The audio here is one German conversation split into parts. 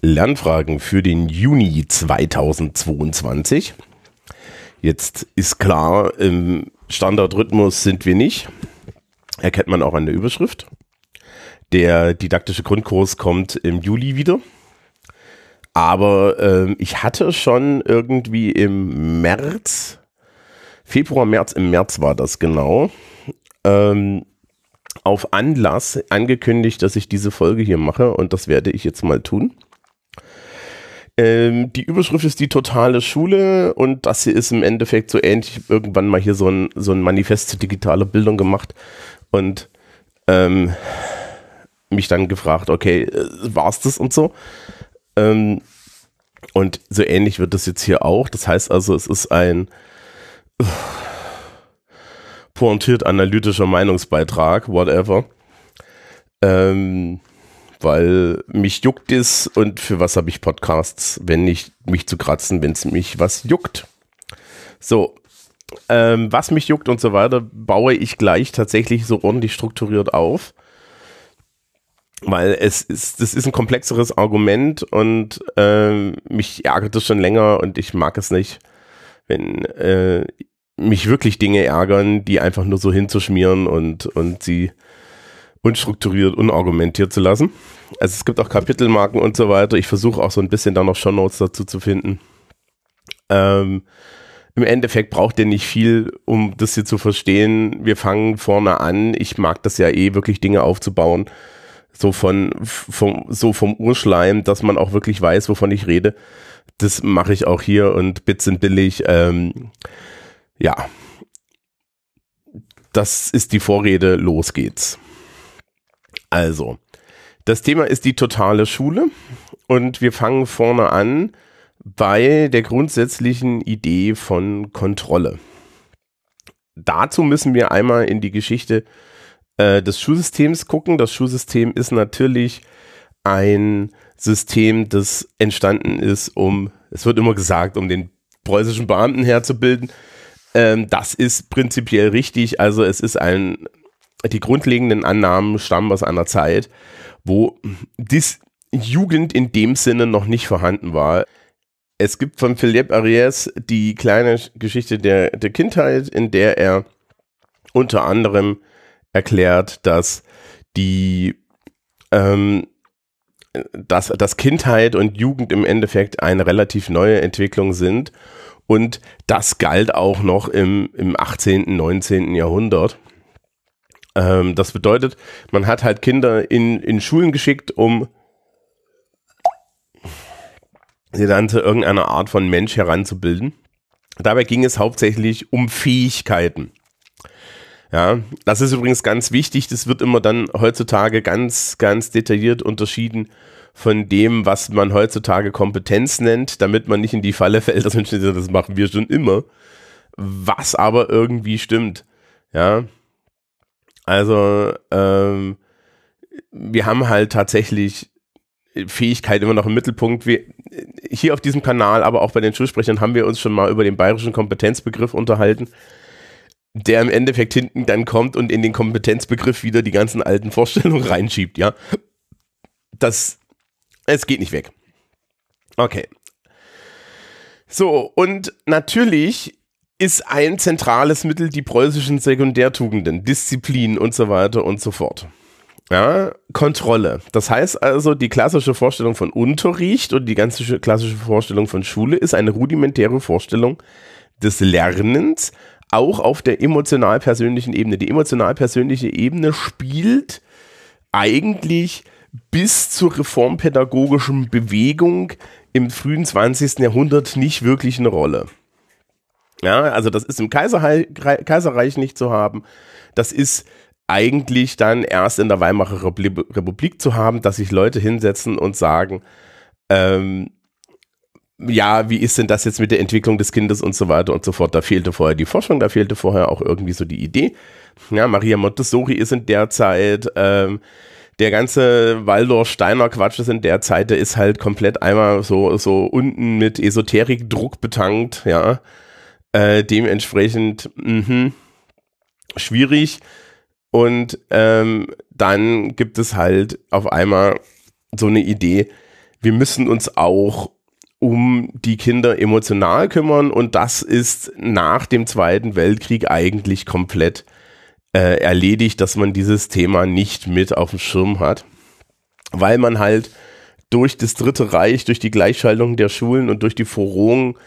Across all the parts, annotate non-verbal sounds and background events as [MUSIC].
Lernfragen für den Juni 2022. Jetzt ist klar, im Standardrhythmus sind wir nicht. Erkennt man auch an der Überschrift. Der didaktische Grundkurs kommt im Juli wieder. Aber ähm, ich hatte schon irgendwie im März, Februar, März, im März war das genau, ähm, auf Anlass angekündigt, dass ich diese Folge hier mache und das werde ich jetzt mal tun. Ähm, die Überschrift ist die totale Schule und das hier ist im Endeffekt so ähnlich. Irgendwann mal hier so ein, so ein Manifest zu digitaler Bildung gemacht und ähm, mich dann gefragt, okay, äh, war's das und so. Ähm, und so ähnlich wird das jetzt hier auch. Das heißt also, es ist ein pointiert analytischer Meinungsbeitrag, whatever. Ähm, weil mich juckt es und für was habe ich Podcasts, wenn nicht mich zu kratzen, wenn es mich was juckt. So, ähm, was mich juckt und so weiter, baue ich gleich tatsächlich so ordentlich strukturiert auf. Weil es ist, das ist ein komplexeres Argument und ähm, mich ärgert es schon länger und ich mag es nicht, wenn äh, mich wirklich Dinge ärgern, die einfach nur so hinzuschmieren und, und sie unstrukturiert, unargumentiert zu lassen. Also es gibt auch Kapitelmarken und so weiter. Ich versuche auch so ein bisschen da noch Shownotes dazu zu finden. Ähm, Im Endeffekt braucht ihr nicht viel, um das hier zu verstehen. Wir fangen vorne an. Ich mag das ja eh, wirklich Dinge aufzubauen. So von, vom, so vom Urschleim, dass man auch wirklich weiß, wovon ich rede. Das mache ich auch hier und Bits sind billig. Ähm, ja. Das ist die Vorrede. Los geht's. Also, das Thema ist die totale Schule und wir fangen vorne an bei der grundsätzlichen Idee von Kontrolle. Dazu müssen wir einmal in die Geschichte äh, des Schulsystems gucken. Das Schulsystem ist natürlich ein System, das entstanden ist, um, es wird immer gesagt, um den preußischen Beamten herzubilden. Ähm, das ist prinzipiell richtig. Also es ist ein die grundlegenden Annahmen stammen aus einer Zeit, wo dies Jugend in dem Sinne noch nicht vorhanden war. Es gibt von Philippe Ariès die kleine Geschichte der, der Kindheit, in der er unter anderem erklärt, dass die ähm, dass, dass Kindheit und Jugend im Endeffekt eine relativ neue Entwicklung sind. Und das galt auch noch im, im 18., 19. Jahrhundert. Ähm, das bedeutet, man hat halt Kinder in, in Schulen geschickt, um sie dann zu irgendeiner Art von Mensch heranzubilden. Dabei ging es hauptsächlich um Fähigkeiten. Ja, das ist übrigens ganz wichtig. Das wird immer dann heutzutage ganz, ganz detailliert unterschieden von dem, was man heutzutage Kompetenz nennt, damit man nicht in die Falle fällt, dass steht, das machen wir schon immer. Was aber irgendwie stimmt. Ja, also ähm, wir haben halt tatsächlich Fähigkeit immer noch im Mittelpunkt. Wir, hier auf diesem Kanal, aber auch bei den Schulsprechern haben wir uns schon mal über den bayerischen Kompetenzbegriff unterhalten, der im Endeffekt hinten dann kommt und in den Kompetenzbegriff wieder die ganzen alten Vorstellungen reinschiebt, ja. Das, es geht nicht weg. Okay. So, und natürlich ist ein zentrales Mittel die preußischen Sekundärtugenden, Disziplin und so weiter und so fort. Ja, Kontrolle. Das heißt also, die klassische Vorstellung von Unterricht und die ganze klassische Vorstellung von Schule ist eine rudimentäre Vorstellung des Lernens, auch auf der emotional-persönlichen Ebene. Die emotional-persönliche Ebene spielt eigentlich bis zur reformpädagogischen Bewegung im frühen 20. Jahrhundert nicht wirklich eine Rolle. Ja, also das ist im Kaiserreich, Kaiserreich nicht zu haben. Das ist eigentlich dann erst in der Weimarer Republik zu haben, dass sich Leute hinsetzen und sagen, ähm, ja, wie ist denn das jetzt mit der Entwicklung des Kindes und so weiter und so fort. Da fehlte vorher die Forschung, da fehlte vorher auch irgendwie so die Idee. Ja, Maria Montessori ist in der Zeit, ähm, der ganze Waldorf-Steiner-Quatsch ist in der Zeit, der ist halt komplett einmal so, so unten mit Esoterik-Druck betankt, ja. Äh, dementsprechend mh, schwierig. Und ähm, dann gibt es halt auf einmal so eine Idee, wir müssen uns auch um die Kinder emotional kümmern und das ist nach dem Zweiten Weltkrieg eigentlich komplett äh, erledigt, dass man dieses Thema nicht mit auf dem Schirm hat, weil man halt durch das Dritte Reich, durch die Gleichschaltung der Schulen und durch die Verrohung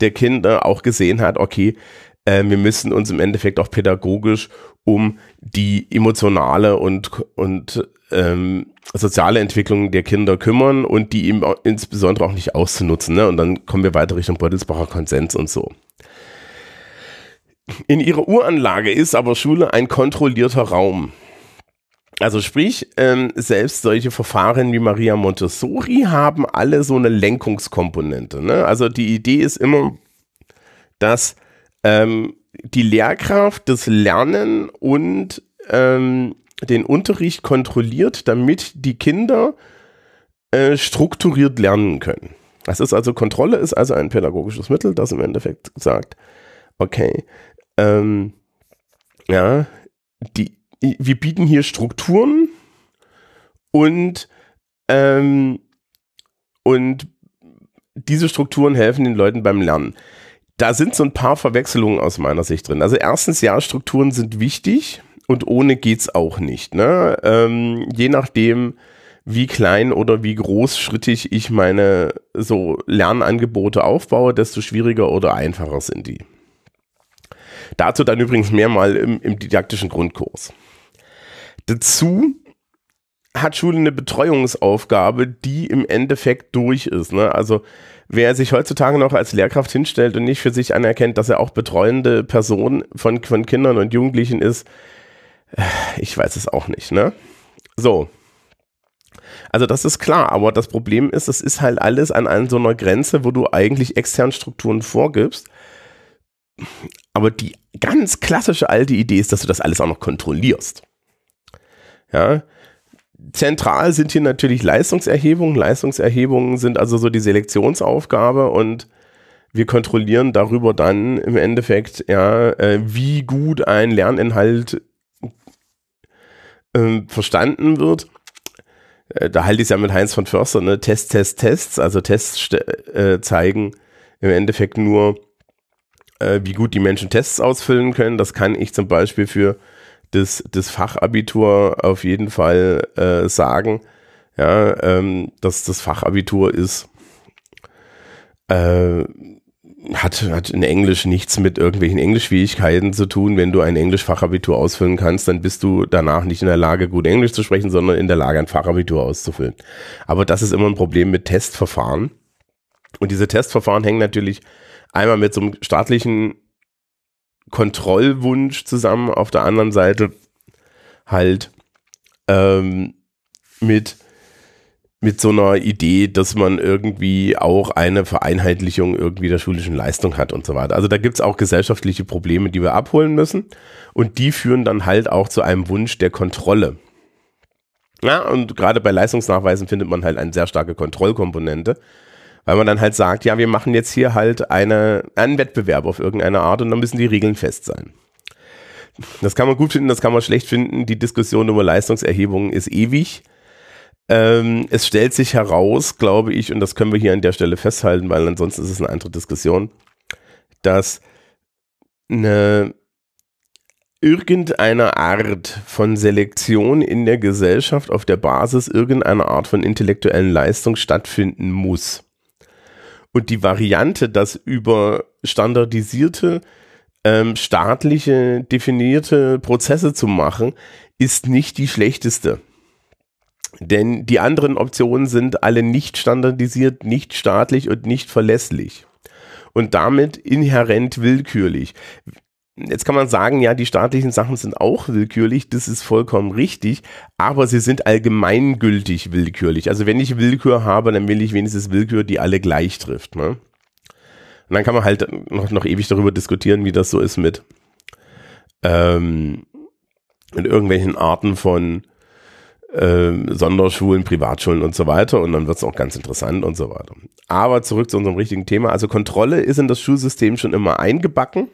der Kinder auch gesehen hat, okay, äh, wir müssen uns im Endeffekt auch pädagogisch um die emotionale und, und ähm, soziale Entwicklung der Kinder kümmern und die eben insbesondere auch nicht auszunutzen. Ne? Und dann kommen wir weiter Richtung Beutelsbacher Konsens und so. In ihrer Uranlage ist aber Schule ein kontrollierter Raum. Also sprich, ähm, selbst solche Verfahren wie Maria Montessori haben alle so eine Lenkungskomponente. Ne? Also die Idee ist immer, dass ähm, die Lehrkraft das Lernen und ähm, den Unterricht kontrolliert, damit die Kinder äh, strukturiert lernen können. Das ist also Kontrolle, ist also ein pädagogisches Mittel, das im Endeffekt sagt, okay, ähm, ja, die, wir bieten hier Strukturen und, ähm, und diese Strukturen helfen den Leuten beim Lernen. Da sind so ein paar Verwechslungen aus meiner Sicht drin. Also erstens, ja, Strukturen sind wichtig und ohne geht's auch nicht. Ne? Ähm, je nachdem, wie klein oder wie großschrittig ich meine so Lernangebote aufbaue, desto schwieriger oder einfacher sind die. Dazu dann übrigens mehr mal im, im didaktischen Grundkurs. Dazu hat Schule eine Betreuungsaufgabe, die im Endeffekt durch ist. Ne? Also wer sich heutzutage noch als Lehrkraft hinstellt und nicht für sich anerkennt, dass er auch betreuende Person von, von Kindern und Jugendlichen ist, äh, ich weiß es auch nicht. Ne? So. Also das ist klar, aber das Problem ist, es ist halt alles an, so einer Grenze, wo du eigentlich externe Strukturen vorgibst aber die ganz klassische alte Idee ist, dass du das alles auch noch kontrollierst. Ja. Zentral sind hier natürlich Leistungserhebungen. Leistungserhebungen sind also so die Selektionsaufgabe und wir kontrollieren darüber dann im Endeffekt, ja, äh, wie gut ein Lerninhalt äh, verstanden wird. Äh, da halte ich es ja mit Heinz von Förster, ne? Test, Test, Tests. Also Tests äh, zeigen im Endeffekt nur, äh, wie gut die Menschen Tests ausfüllen können. Das kann ich zum Beispiel für das, das Fachabitur auf jeden Fall äh, sagen. Ja, ähm, dass das Fachabitur ist, äh, hat, hat in Englisch nichts mit irgendwelchen Englischfähigkeiten zu tun. Wenn du ein Englisch-Fachabitur ausfüllen kannst, dann bist du danach nicht in der Lage, gut Englisch zu sprechen, sondern in der Lage, ein Fachabitur auszufüllen. Aber das ist immer ein Problem mit Testverfahren. Und diese Testverfahren hängen natürlich einmal mit so einem staatlichen Kontrollwunsch zusammen, auf der anderen Seite halt ähm, mit, mit so einer Idee, dass man irgendwie auch eine Vereinheitlichung irgendwie der schulischen Leistung hat und so weiter. Also da gibt es auch gesellschaftliche Probleme, die wir abholen müssen und die führen dann halt auch zu einem Wunsch der Kontrolle. Ja, und gerade bei Leistungsnachweisen findet man halt eine sehr starke Kontrollkomponente weil man dann halt sagt, ja, wir machen jetzt hier halt eine, einen Wettbewerb auf irgendeine Art und dann müssen die Regeln fest sein. Das kann man gut finden, das kann man schlecht finden. Die Diskussion über Leistungserhebungen ist ewig. Ähm, es stellt sich heraus, glaube ich, und das können wir hier an der Stelle festhalten, weil ansonsten ist es eine andere Diskussion, dass eine irgendeine Art von Selektion in der Gesellschaft auf der Basis irgendeiner Art von intellektuellen Leistung stattfinden muss. Und die Variante, das über standardisierte, ähm, staatliche, definierte Prozesse zu machen, ist nicht die schlechteste. Denn die anderen Optionen sind alle nicht standardisiert, nicht staatlich und nicht verlässlich. Und damit inhärent willkürlich. Jetzt kann man sagen, ja, die staatlichen Sachen sind auch willkürlich, das ist vollkommen richtig, aber sie sind allgemeingültig willkürlich. Also wenn ich Willkür habe, dann will ich wenigstens Willkür, die alle gleich trifft. Ne? Und dann kann man halt noch, noch ewig darüber diskutieren, wie das so ist mit, ähm, mit irgendwelchen Arten von ähm, Sonderschulen, Privatschulen und so weiter. Und dann wird es auch ganz interessant und so weiter. Aber zurück zu unserem richtigen Thema. Also Kontrolle ist in das Schulsystem schon immer eingebacken.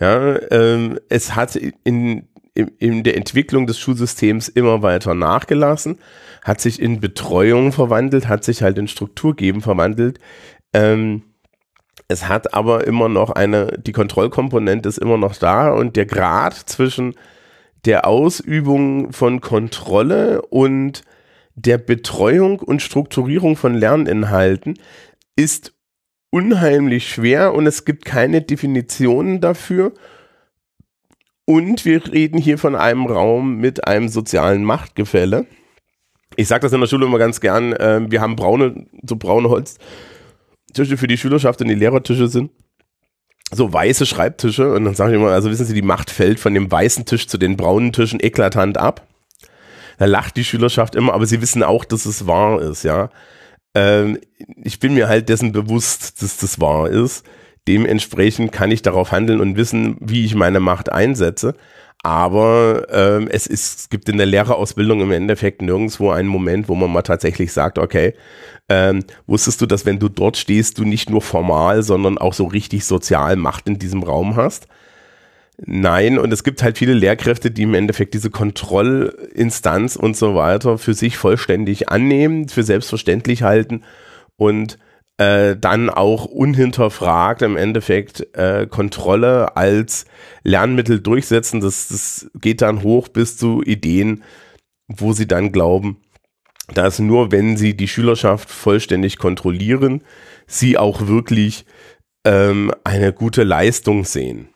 Ja, ähm, es hat in, in, in der Entwicklung des Schulsystems immer weiter nachgelassen, hat sich in Betreuung verwandelt, hat sich halt in Strukturgeben verwandelt. Ähm, es hat aber immer noch eine, die Kontrollkomponente ist immer noch da und der Grad zwischen der Ausübung von Kontrolle und der Betreuung und Strukturierung von Lerninhalten ist unheimlich schwer und es gibt keine Definitionen dafür. Und wir reden hier von einem Raum mit einem sozialen Machtgefälle. Ich sage das in der Schule immer ganz gern, äh, wir haben braune, so braune Holztische für die Schülerschaft und die Lehrertische sind so weiße Schreibtische und dann sage ich immer, also wissen Sie, die Macht fällt von dem weißen Tisch zu den braunen Tischen eklatant ab. Da lacht die Schülerschaft immer, aber sie wissen auch, dass es wahr ist, ja. Ähm, ich bin mir halt dessen bewusst, dass das wahr ist. Dementsprechend kann ich darauf handeln und wissen, wie ich meine Macht einsetze. Aber ähm, es, ist, es gibt in der Lehrerausbildung im Endeffekt nirgendwo einen Moment, wo man mal tatsächlich sagt, okay, ähm, wusstest du, dass wenn du dort stehst, du nicht nur formal, sondern auch so richtig sozial Macht in diesem Raum hast? Nein, und es gibt halt viele Lehrkräfte, die im Endeffekt diese Kontrollinstanz und so weiter für sich vollständig annehmen, für selbstverständlich halten und äh, dann auch unhinterfragt im Endeffekt äh, Kontrolle als Lernmittel durchsetzen. Das, das geht dann hoch bis zu Ideen, wo sie dann glauben, dass nur wenn sie die Schülerschaft vollständig kontrollieren, sie auch wirklich ähm, eine gute Leistung sehen.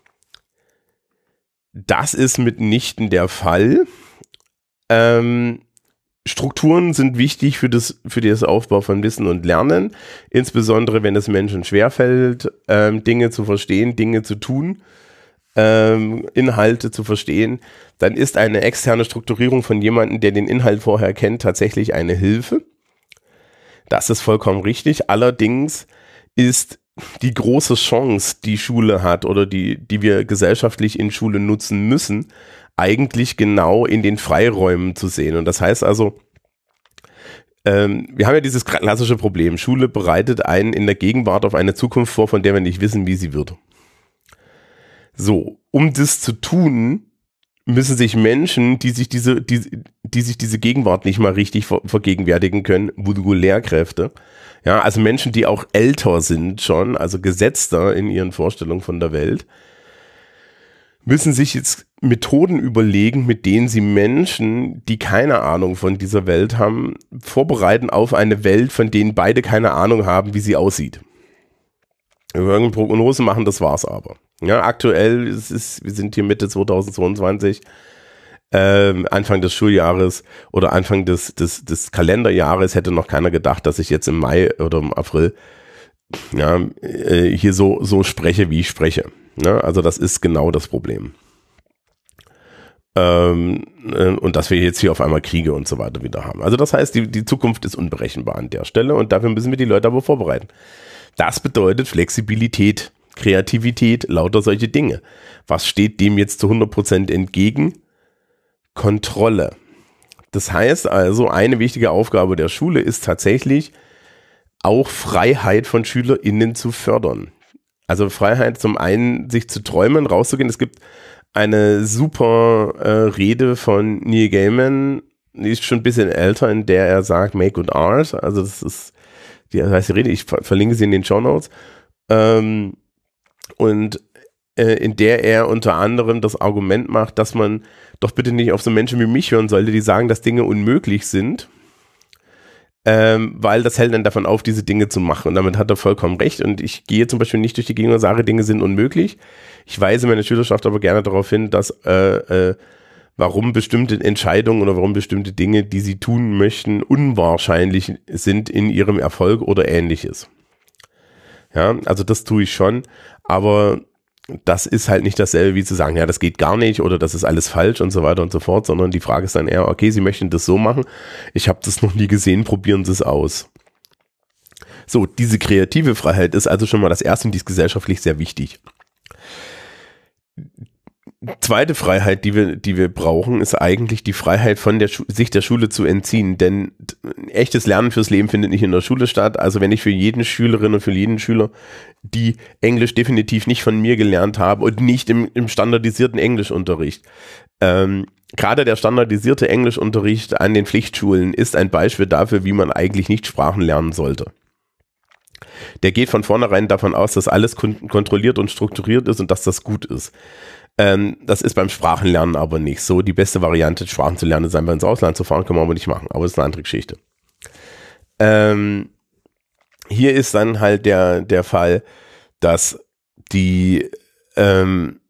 Das ist mitnichten der Fall. Ähm, Strukturen sind wichtig für das, für das Aufbau von Wissen und Lernen, insbesondere wenn es Menschen schwerfällt, ähm, Dinge zu verstehen, Dinge zu tun, ähm, Inhalte zu verstehen, dann ist eine externe Strukturierung von jemandem, der den Inhalt vorher kennt, tatsächlich eine Hilfe. Das ist vollkommen richtig. Allerdings ist die große Chance, die Schule hat oder die, die wir gesellschaftlich in Schule nutzen müssen, eigentlich genau in den Freiräumen zu sehen. Und das heißt also, ähm, wir haben ja dieses klassische Problem. Schule bereitet einen in der Gegenwart auf eine Zukunft vor, von der wir nicht wissen, wie sie wird. So, um das zu tun, müssen sich Menschen, die sich diese, die, die sich diese Gegenwart nicht mal richtig ver vergegenwärtigen können, Voodoo Lehrkräfte, ja, also Menschen, die auch älter sind schon, also gesetzter in ihren Vorstellungen von der Welt, müssen sich jetzt Methoden überlegen, mit denen sie Menschen, die keine Ahnung von dieser Welt haben, vorbereiten auf eine Welt, von denen beide keine Ahnung haben, wie sie aussieht. Wir werden Prognosen machen, das war's aber. Ja, aktuell ist es, wir sind hier Mitte 2022, ähm, Anfang des Schuljahres oder Anfang des, des, des Kalenderjahres hätte noch keiner gedacht, dass ich jetzt im Mai oder im April ja, äh, hier so, so spreche, wie ich spreche. Ne? Also das ist genau das Problem. Ähm, äh, und dass wir jetzt hier auf einmal Kriege und so weiter wieder haben. Also das heißt, die, die Zukunft ist unberechenbar an der Stelle und dafür müssen wir die Leute aber vorbereiten. Das bedeutet Flexibilität, Kreativität, lauter solche Dinge. Was steht dem jetzt zu 100% entgegen? Kontrolle. Das heißt also, eine wichtige Aufgabe der Schule ist tatsächlich, auch Freiheit von SchülerInnen zu fördern. Also Freiheit zum einen, sich zu träumen, rauszugehen. Es gibt eine super äh, Rede von Neil Gaiman, die ist schon ein bisschen älter, in der er sagt, make good art. Also das ist, die heißt die Rede, ich verlinke sie in den Show Notes. Ähm, und äh, in der er unter anderem das Argument macht, dass man doch bitte nicht auf so Menschen wie mich hören sollte, die sagen, dass Dinge unmöglich sind ähm, weil das hält dann davon auf, diese Dinge zu machen. Und damit hat er vollkommen recht. Und ich gehe zum Beispiel nicht durch die Gegend und sage, Dinge sind unmöglich. Ich weise meine Schülerschaft aber gerne darauf hin, dass äh, äh, warum bestimmte Entscheidungen oder warum bestimmte Dinge, die sie tun möchten, unwahrscheinlich sind in ihrem Erfolg oder ähnliches. Ja, also das tue ich schon, aber das ist halt nicht dasselbe wie zu sagen, ja, das geht gar nicht oder das ist alles falsch und so weiter und so fort, sondern die Frage ist dann eher, okay, Sie möchten das so machen, ich habe das noch nie gesehen, probieren Sie es aus. So, diese kreative Freiheit ist also schon mal das Erste und die ist gesellschaftlich sehr wichtig. Zweite Freiheit, die wir, die wir brauchen, ist eigentlich die Freiheit von der sich der Schule zu entziehen. Denn echtes Lernen fürs Leben findet nicht in der Schule statt. Also wenn ich für jeden Schülerin und für jeden Schüler, die Englisch definitiv nicht von mir gelernt haben und nicht im, im standardisierten Englischunterricht. Ähm, Gerade der standardisierte Englischunterricht an den Pflichtschulen ist ein Beispiel dafür, wie man eigentlich nicht Sprachen lernen sollte. Der geht von vornherein davon aus, dass alles kontrolliert und strukturiert ist und dass das gut ist. Ähm, das ist beim Sprachenlernen aber nicht so. Die beste Variante, Sprachen zu lernen, ist einfach ins Ausland zu fahren, kann man aber nicht machen. Aber das ist eine andere Geschichte. Ähm, hier ist dann halt der, der Fall, dass die, ähm,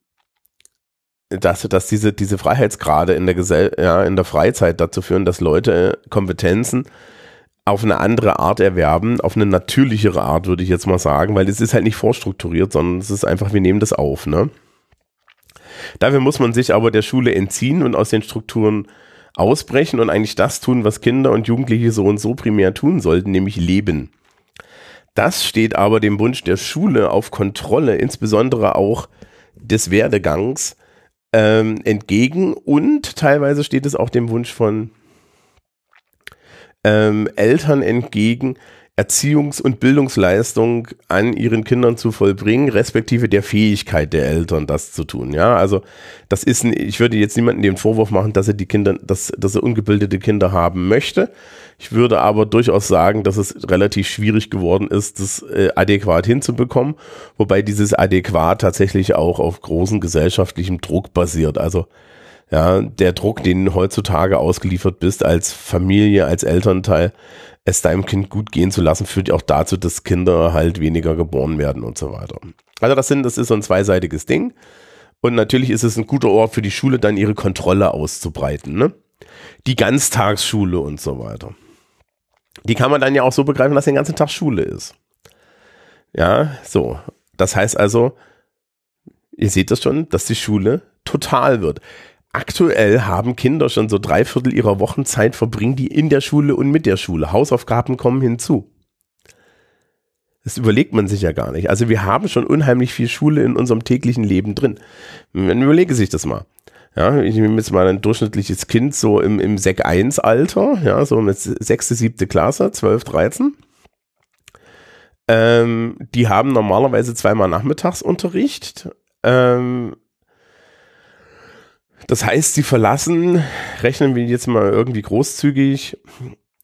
dass, dass diese, diese Freiheitsgrade in der Gesell ja, in der Freizeit dazu führen, dass Leute Kompetenzen auf eine andere Art erwerben, auf eine natürlichere Art, würde ich jetzt mal sagen, weil es ist halt nicht vorstrukturiert, sondern es ist einfach, wir nehmen das auf, ne? Dafür muss man sich aber der Schule entziehen und aus den Strukturen ausbrechen und eigentlich das tun, was Kinder und Jugendliche so und so primär tun sollten, nämlich leben. Das steht aber dem Wunsch der Schule auf Kontrolle, insbesondere auch des Werdegangs, ähm, entgegen und teilweise steht es auch dem Wunsch von ähm, Eltern entgegen, Erziehungs- und Bildungsleistung an ihren Kindern zu vollbringen, respektive der Fähigkeit der Eltern, das zu tun. Ja, also das ist, ich würde jetzt niemanden den Vorwurf machen, dass er die Kinder, dass, dass er ungebildete Kinder haben möchte. Ich würde aber durchaus sagen, dass es relativ schwierig geworden ist, das äh, adäquat hinzubekommen, wobei dieses adäquat tatsächlich auch auf großen gesellschaftlichem Druck basiert. Also ja, der Druck, den heutzutage ausgeliefert bist als Familie, als Elternteil, es deinem Kind gut gehen zu lassen, führt auch dazu, dass Kinder halt weniger geboren werden und so weiter. Also das sind, das ist so ein zweiseitiges Ding. Und natürlich ist es ein guter Ort für die Schule, dann ihre Kontrolle auszubreiten. Ne? Die Ganztagsschule und so weiter. Die kann man dann ja auch so begreifen, dass den ganzen Tag Schule ist. Ja, so. Das heißt also, ihr seht das schon, dass die Schule total wird aktuell haben Kinder schon so drei Viertel ihrer Wochenzeit verbringen die in der Schule und mit der Schule. Hausaufgaben kommen hinzu. Das überlegt man sich ja gar nicht. Also wir haben schon unheimlich viel Schule in unserem täglichen Leben drin. Man überlege sich das mal. Ja, ich nehme jetzt mal ein durchschnittliches Kind so im, im Sek 1 Alter, ja, so mit sechste, siebte Klasse, 12, 13. Ähm, die haben normalerweise zweimal Nachmittagsunterricht. Ähm, das heißt, sie verlassen, rechnen wir jetzt mal irgendwie großzügig,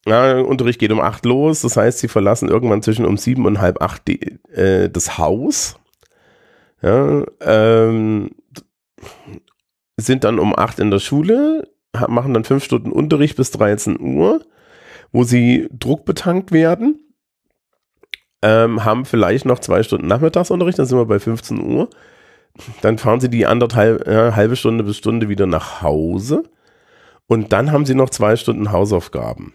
ja, Unterricht geht um acht los, das heißt, sie verlassen irgendwann zwischen um sieben und halb acht die, äh, das Haus. Ja, ähm, sind dann um acht in der Schule, machen dann fünf Stunden Unterricht bis 13 Uhr, wo sie druckbetankt werden, ähm, haben vielleicht noch zwei Stunden Nachmittagsunterricht, dann sind wir bei 15 Uhr dann fahren sie die anderthalb, äh, halbe Stunde bis Stunde wieder nach Hause und dann haben sie noch zwei Stunden Hausaufgaben.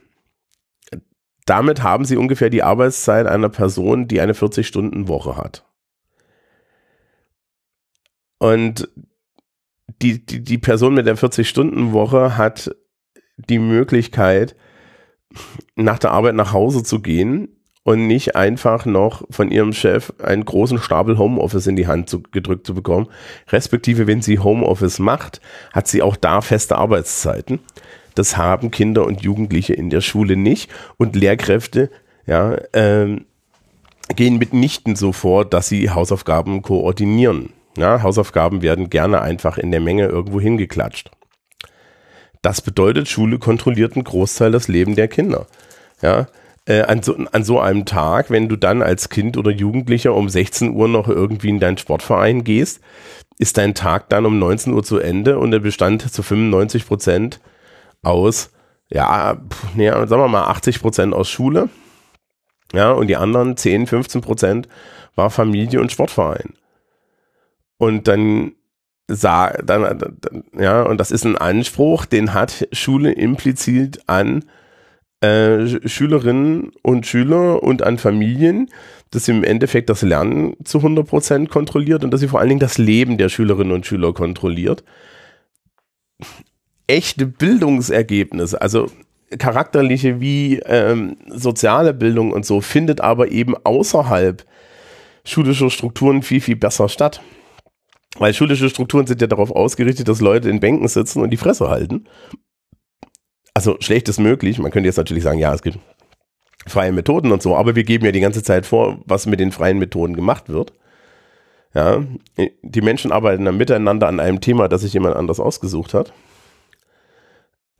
Damit haben sie ungefähr die Arbeitszeit einer Person, die eine 40-Stunden-Woche hat. Und die, die, die Person mit der 40-Stunden-Woche hat die Möglichkeit, nach der Arbeit nach Hause zu gehen und nicht einfach noch von ihrem Chef einen großen Stapel Homeoffice in die Hand zu, gedrückt zu bekommen. Respektive, wenn sie Homeoffice macht, hat sie auch da feste Arbeitszeiten. Das haben Kinder und Jugendliche in der Schule nicht und Lehrkräfte, ja, ähm, gehen mitnichten so vor, dass sie Hausaufgaben koordinieren. Ja, Hausaufgaben werden gerne einfach in der Menge irgendwo hingeklatscht. Das bedeutet, Schule kontrolliert einen Großteil des Lebens der Kinder. Ja, äh, an, so, an so einem Tag, wenn du dann als Kind oder Jugendlicher um 16 Uhr noch irgendwie in deinen Sportverein gehst, ist dein Tag dann um 19 Uhr zu Ende und er bestand zu 95 Prozent aus, ja, ja, sagen wir mal 80 Prozent aus Schule. Ja, und die anderen 10, 15 Prozent war Familie und Sportverein. Und dann sah, dann, ja, und das ist ein Anspruch, den hat Schule implizit an äh, Schülerinnen und Schüler und an Familien, dass sie im Endeffekt das Lernen zu 100% kontrolliert und dass sie vor allen Dingen das Leben der Schülerinnen und Schüler kontrolliert. Echte Bildungsergebnisse, also charakterliche wie ähm, soziale Bildung und so, findet aber eben außerhalb schulischer Strukturen viel, viel besser statt. Weil schulische Strukturen sind ja darauf ausgerichtet, dass Leute in Bänken sitzen und die Fresse halten. Also schlecht ist möglich. Man könnte jetzt natürlich sagen, ja, es gibt freie Methoden und so, aber wir geben ja die ganze Zeit vor, was mit den freien Methoden gemacht wird. Ja, die Menschen arbeiten dann miteinander an einem Thema, das sich jemand anders ausgesucht hat.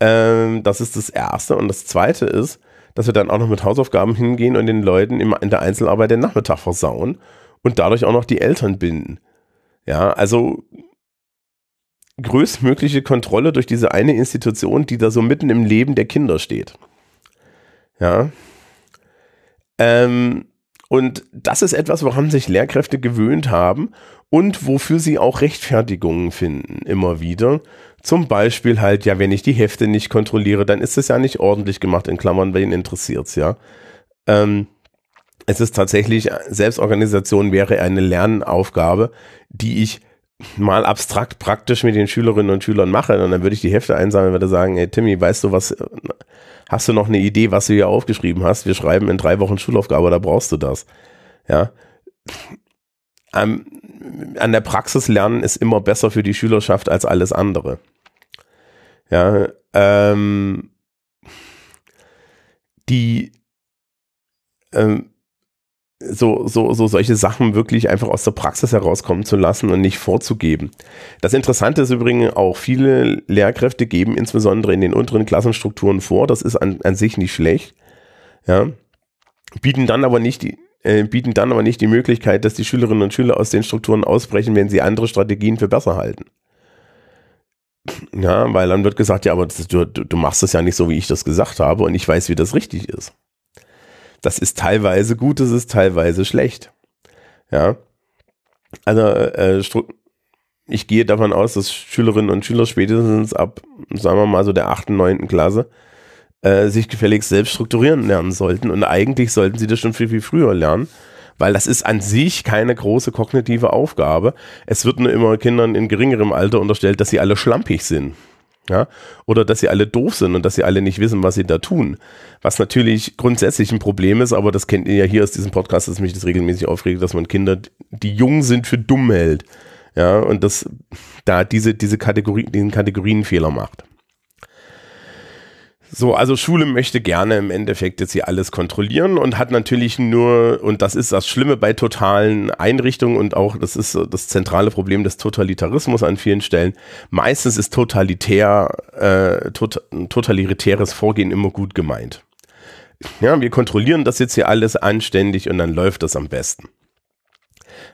Ähm, das ist das Erste. Und das Zweite ist, dass wir dann auch noch mit Hausaufgaben hingehen und den Leuten in der Einzelarbeit den Nachmittag versauen und dadurch auch noch die Eltern binden. Ja, also größtmögliche Kontrolle durch diese eine Institution, die da so mitten im Leben der Kinder steht. Ja. Ähm, und das ist etwas, woran sich Lehrkräfte gewöhnt haben und wofür sie auch Rechtfertigungen finden, immer wieder. Zum Beispiel halt, ja, wenn ich die Hefte nicht kontrolliere, dann ist es ja nicht ordentlich gemacht, in Klammern, wen interessiert's, ja. Ähm, es ist tatsächlich, Selbstorganisation wäre eine Lernaufgabe, die ich mal abstrakt praktisch mit den Schülerinnen und Schülern mache. Und dann würde ich die Hefte einsammeln und würde sagen, hey Timmy, weißt du was, hast du noch eine Idee, was du hier aufgeschrieben hast? Wir schreiben in drei Wochen Schulaufgabe, da brauchst du das. Ja. Ähm, an der Praxis lernen ist immer besser für die Schülerschaft als alles andere. Ja, ähm, die ähm, so, so, so solche Sachen wirklich einfach aus der Praxis herauskommen zu lassen und nicht vorzugeben. Das Interessante ist übrigens auch, viele Lehrkräfte geben insbesondere in den unteren Klassenstrukturen vor, das ist an, an sich nicht schlecht, ja, bieten dann aber nicht die, äh, bieten dann aber nicht die Möglichkeit, dass die Schülerinnen und Schüler aus den Strukturen ausbrechen, wenn sie andere Strategien für besser halten. Ja, weil dann wird gesagt, ja, aber das, du, du machst das ja nicht so, wie ich das gesagt habe und ich weiß, wie das richtig ist. Das ist teilweise gut, das ist teilweise schlecht. Ja. Also, äh, ich gehe davon aus, dass Schülerinnen und Schüler spätestens ab, sagen wir mal so der achten, neunten Klasse, äh, sich gefälligst selbst strukturieren lernen sollten. Und eigentlich sollten sie das schon viel, viel früher lernen, weil das ist an sich keine große kognitive Aufgabe. Es wird nur immer Kindern in geringerem Alter unterstellt, dass sie alle schlampig sind. Ja, oder dass sie alle doof sind und dass sie alle nicht wissen, was sie da tun. Was natürlich grundsätzlich ein Problem ist, aber das kennt ihr ja hier aus diesem Podcast, dass mich das regelmäßig aufregt, dass man Kinder, die jung sind, für dumm hält. Ja, und das da diese, diese Kategorie, diesen Kategorienfehler macht. So, also Schule möchte gerne im Endeffekt jetzt hier alles kontrollieren und hat natürlich nur, und das ist das Schlimme bei totalen Einrichtungen und auch das ist das zentrale Problem des Totalitarismus an vielen Stellen. Meistens ist totalitär, äh, tot, totalitäres Vorgehen immer gut gemeint. Ja, wir kontrollieren das jetzt hier alles anständig und dann läuft das am besten.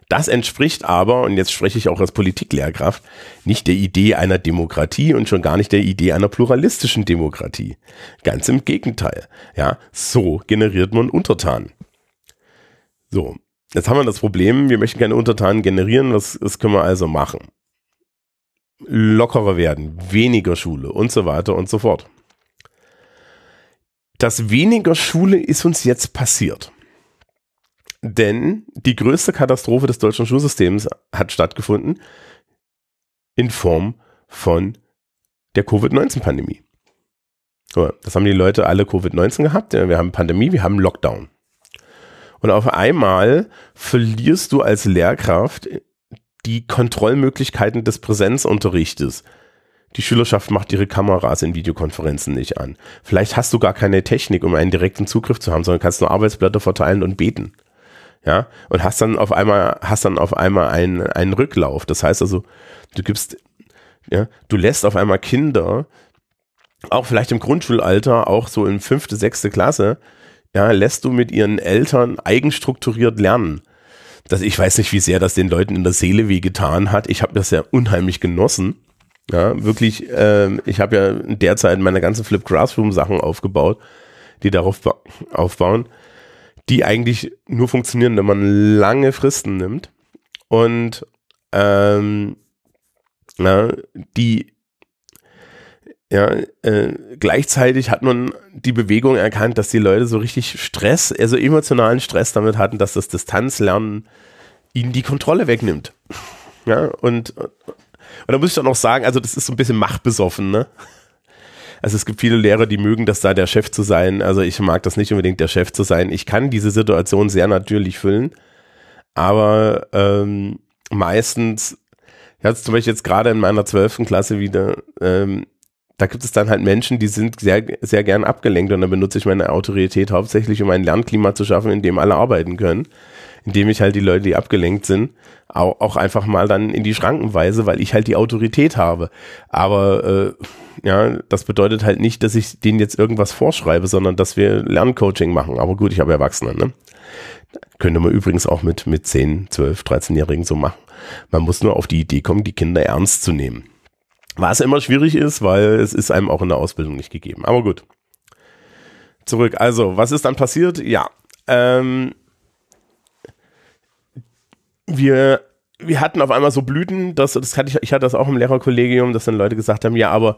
Das entspricht aber, und jetzt spreche ich auch als Politiklehrkraft, nicht der Idee einer Demokratie und schon gar nicht der Idee einer pluralistischen Demokratie. Ganz im Gegenteil. Ja, so generiert man Untertanen. So, jetzt haben wir das Problem, wir möchten keine Untertanen generieren, was, was können wir also machen? Lockerer werden, weniger Schule und so weiter und so fort. Das weniger Schule ist uns jetzt passiert. Denn die größte Katastrophe des deutschen Schulsystems hat stattgefunden in Form von der Covid-19-Pandemie. Das haben die Leute alle Covid-19 gehabt. Wir haben Pandemie, wir haben Lockdown. Und auf einmal verlierst du als Lehrkraft die Kontrollmöglichkeiten des Präsenzunterrichtes. Die Schülerschaft macht ihre Kameras in Videokonferenzen nicht an. Vielleicht hast du gar keine Technik, um einen direkten Zugriff zu haben, sondern kannst nur Arbeitsblätter verteilen und beten ja, und hast dann auf einmal, hast dann auf einmal einen, einen Rücklauf. Das heißt also, du gibst, ja, du lässt auf einmal Kinder, auch vielleicht im Grundschulalter, auch so in fünfte, sechste Klasse, ja, lässt du mit ihren Eltern eigenstrukturiert lernen. Das, ich weiß nicht, wie sehr das den Leuten in der Seele wehgetan hat. Ich habe das ja unheimlich genossen. Ja, wirklich, äh, ich habe ja derzeit meine ganzen Flip Grassroom Sachen aufgebaut, die darauf aufbauen die eigentlich nur funktionieren, wenn man lange Fristen nimmt und ähm, na, die ja, äh, gleichzeitig hat man die Bewegung erkannt, dass die Leute so richtig Stress, also emotionalen Stress damit hatten, dass das Distanzlernen ihnen die Kontrolle wegnimmt. Ja, und, und da muss ich dann auch sagen, also das ist so ein bisschen machtbesoffen, ne? Also es gibt viele Lehrer, die mögen das da der Chef zu sein. Also ich mag das nicht unbedingt der Chef zu sein. Ich kann diese Situation sehr natürlich füllen, aber ähm, meistens Ich hatte zum Beispiel jetzt gerade in meiner zwölften Klasse wieder, ähm, da gibt es dann halt Menschen, die sind sehr, sehr gern abgelenkt und dann benutze ich meine Autorität hauptsächlich, um ein Lernklima zu schaffen, in dem alle arbeiten können. Indem ich halt die Leute, die abgelenkt sind, auch, auch einfach mal dann in die Schranken weise, weil ich halt die Autorität habe. Aber äh, ja, das bedeutet halt nicht, dass ich denen jetzt irgendwas vorschreibe, sondern dass wir Lerncoaching machen. Aber gut, ich habe Erwachsene, ne? Könnte man übrigens auch mit, mit 10, 12, 13-Jährigen so machen. Man muss nur auf die Idee kommen, die Kinder ernst zu nehmen. Was immer schwierig ist, weil es ist einem auch in der Ausbildung nicht gegeben. Aber gut. Zurück. Also, was ist dann passiert? Ja. Ähm, wir, wir hatten auf einmal so Blüten, dass, das hatte ich, ich hatte das auch im Lehrerkollegium, dass dann Leute gesagt haben, ja, aber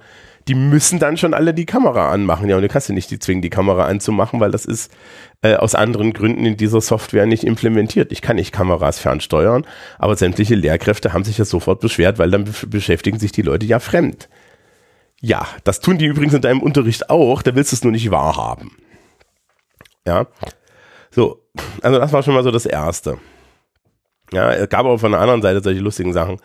die müssen dann schon alle die Kamera anmachen. Ja, und du kannst ja nicht die zwingen, die Kamera anzumachen, weil das ist äh, aus anderen Gründen in dieser Software nicht implementiert. Ich kann nicht Kameras fernsteuern, aber sämtliche Lehrkräfte haben sich ja sofort beschwert, weil dann beschäftigen sich die Leute ja fremd. Ja, das tun die übrigens in deinem Unterricht auch, da willst du es nur nicht wahrhaben. Ja. So, also das war schon mal so das Erste. Ja, es gab aber von der anderen Seite solche lustigen Sachen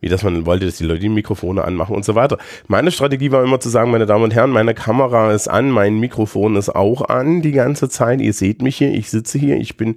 wie dass man wollte, dass die Leute die Mikrofone anmachen und so weiter. Meine Strategie war immer zu sagen, meine Damen und Herren, meine Kamera ist an, mein Mikrofon ist auch an die ganze Zeit. Ihr seht mich hier, ich sitze hier, ich bin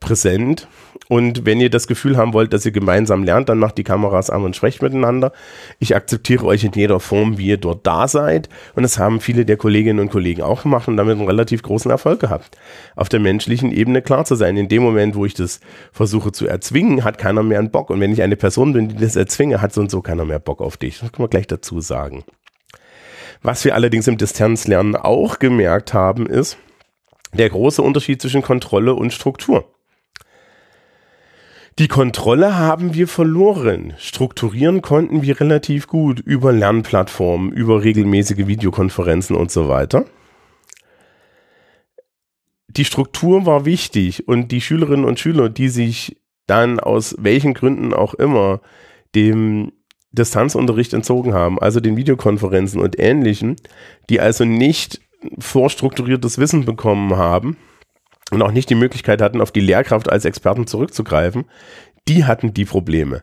präsent. Und wenn ihr das Gefühl haben wollt, dass ihr gemeinsam lernt, dann macht die Kameras an und sprecht miteinander. Ich akzeptiere euch in jeder Form, wie ihr dort da seid. Und das haben viele der Kolleginnen und Kollegen auch gemacht und damit einen relativ großen Erfolg gehabt. Auf der menschlichen Ebene klar zu sein. In dem Moment, wo ich das versuche zu erzwingen, hat keiner mehr einen Bock. Und wenn ich eine Person bin, die das erzwinge, hat so und so keiner mehr Bock auf dich. Das kann man gleich dazu sagen. Was wir allerdings im Distanzlernen auch gemerkt haben, ist der große Unterschied zwischen Kontrolle und Struktur. Die Kontrolle haben wir verloren. Strukturieren konnten wir relativ gut über Lernplattformen, über regelmäßige Videokonferenzen und so weiter. Die Struktur war wichtig und die Schülerinnen und Schüler, die sich dann aus welchen Gründen auch immer dem Distanzunterricht entzogen haben, also den Videokonferenzen und ähnlichen, die also nicht vorstrukturiertes Wissen bekommen haben, und auch nicht die Möglichkeit hatten, auf die Lehrkraft als Experten zurückzugreifen, die hatten die Probleme.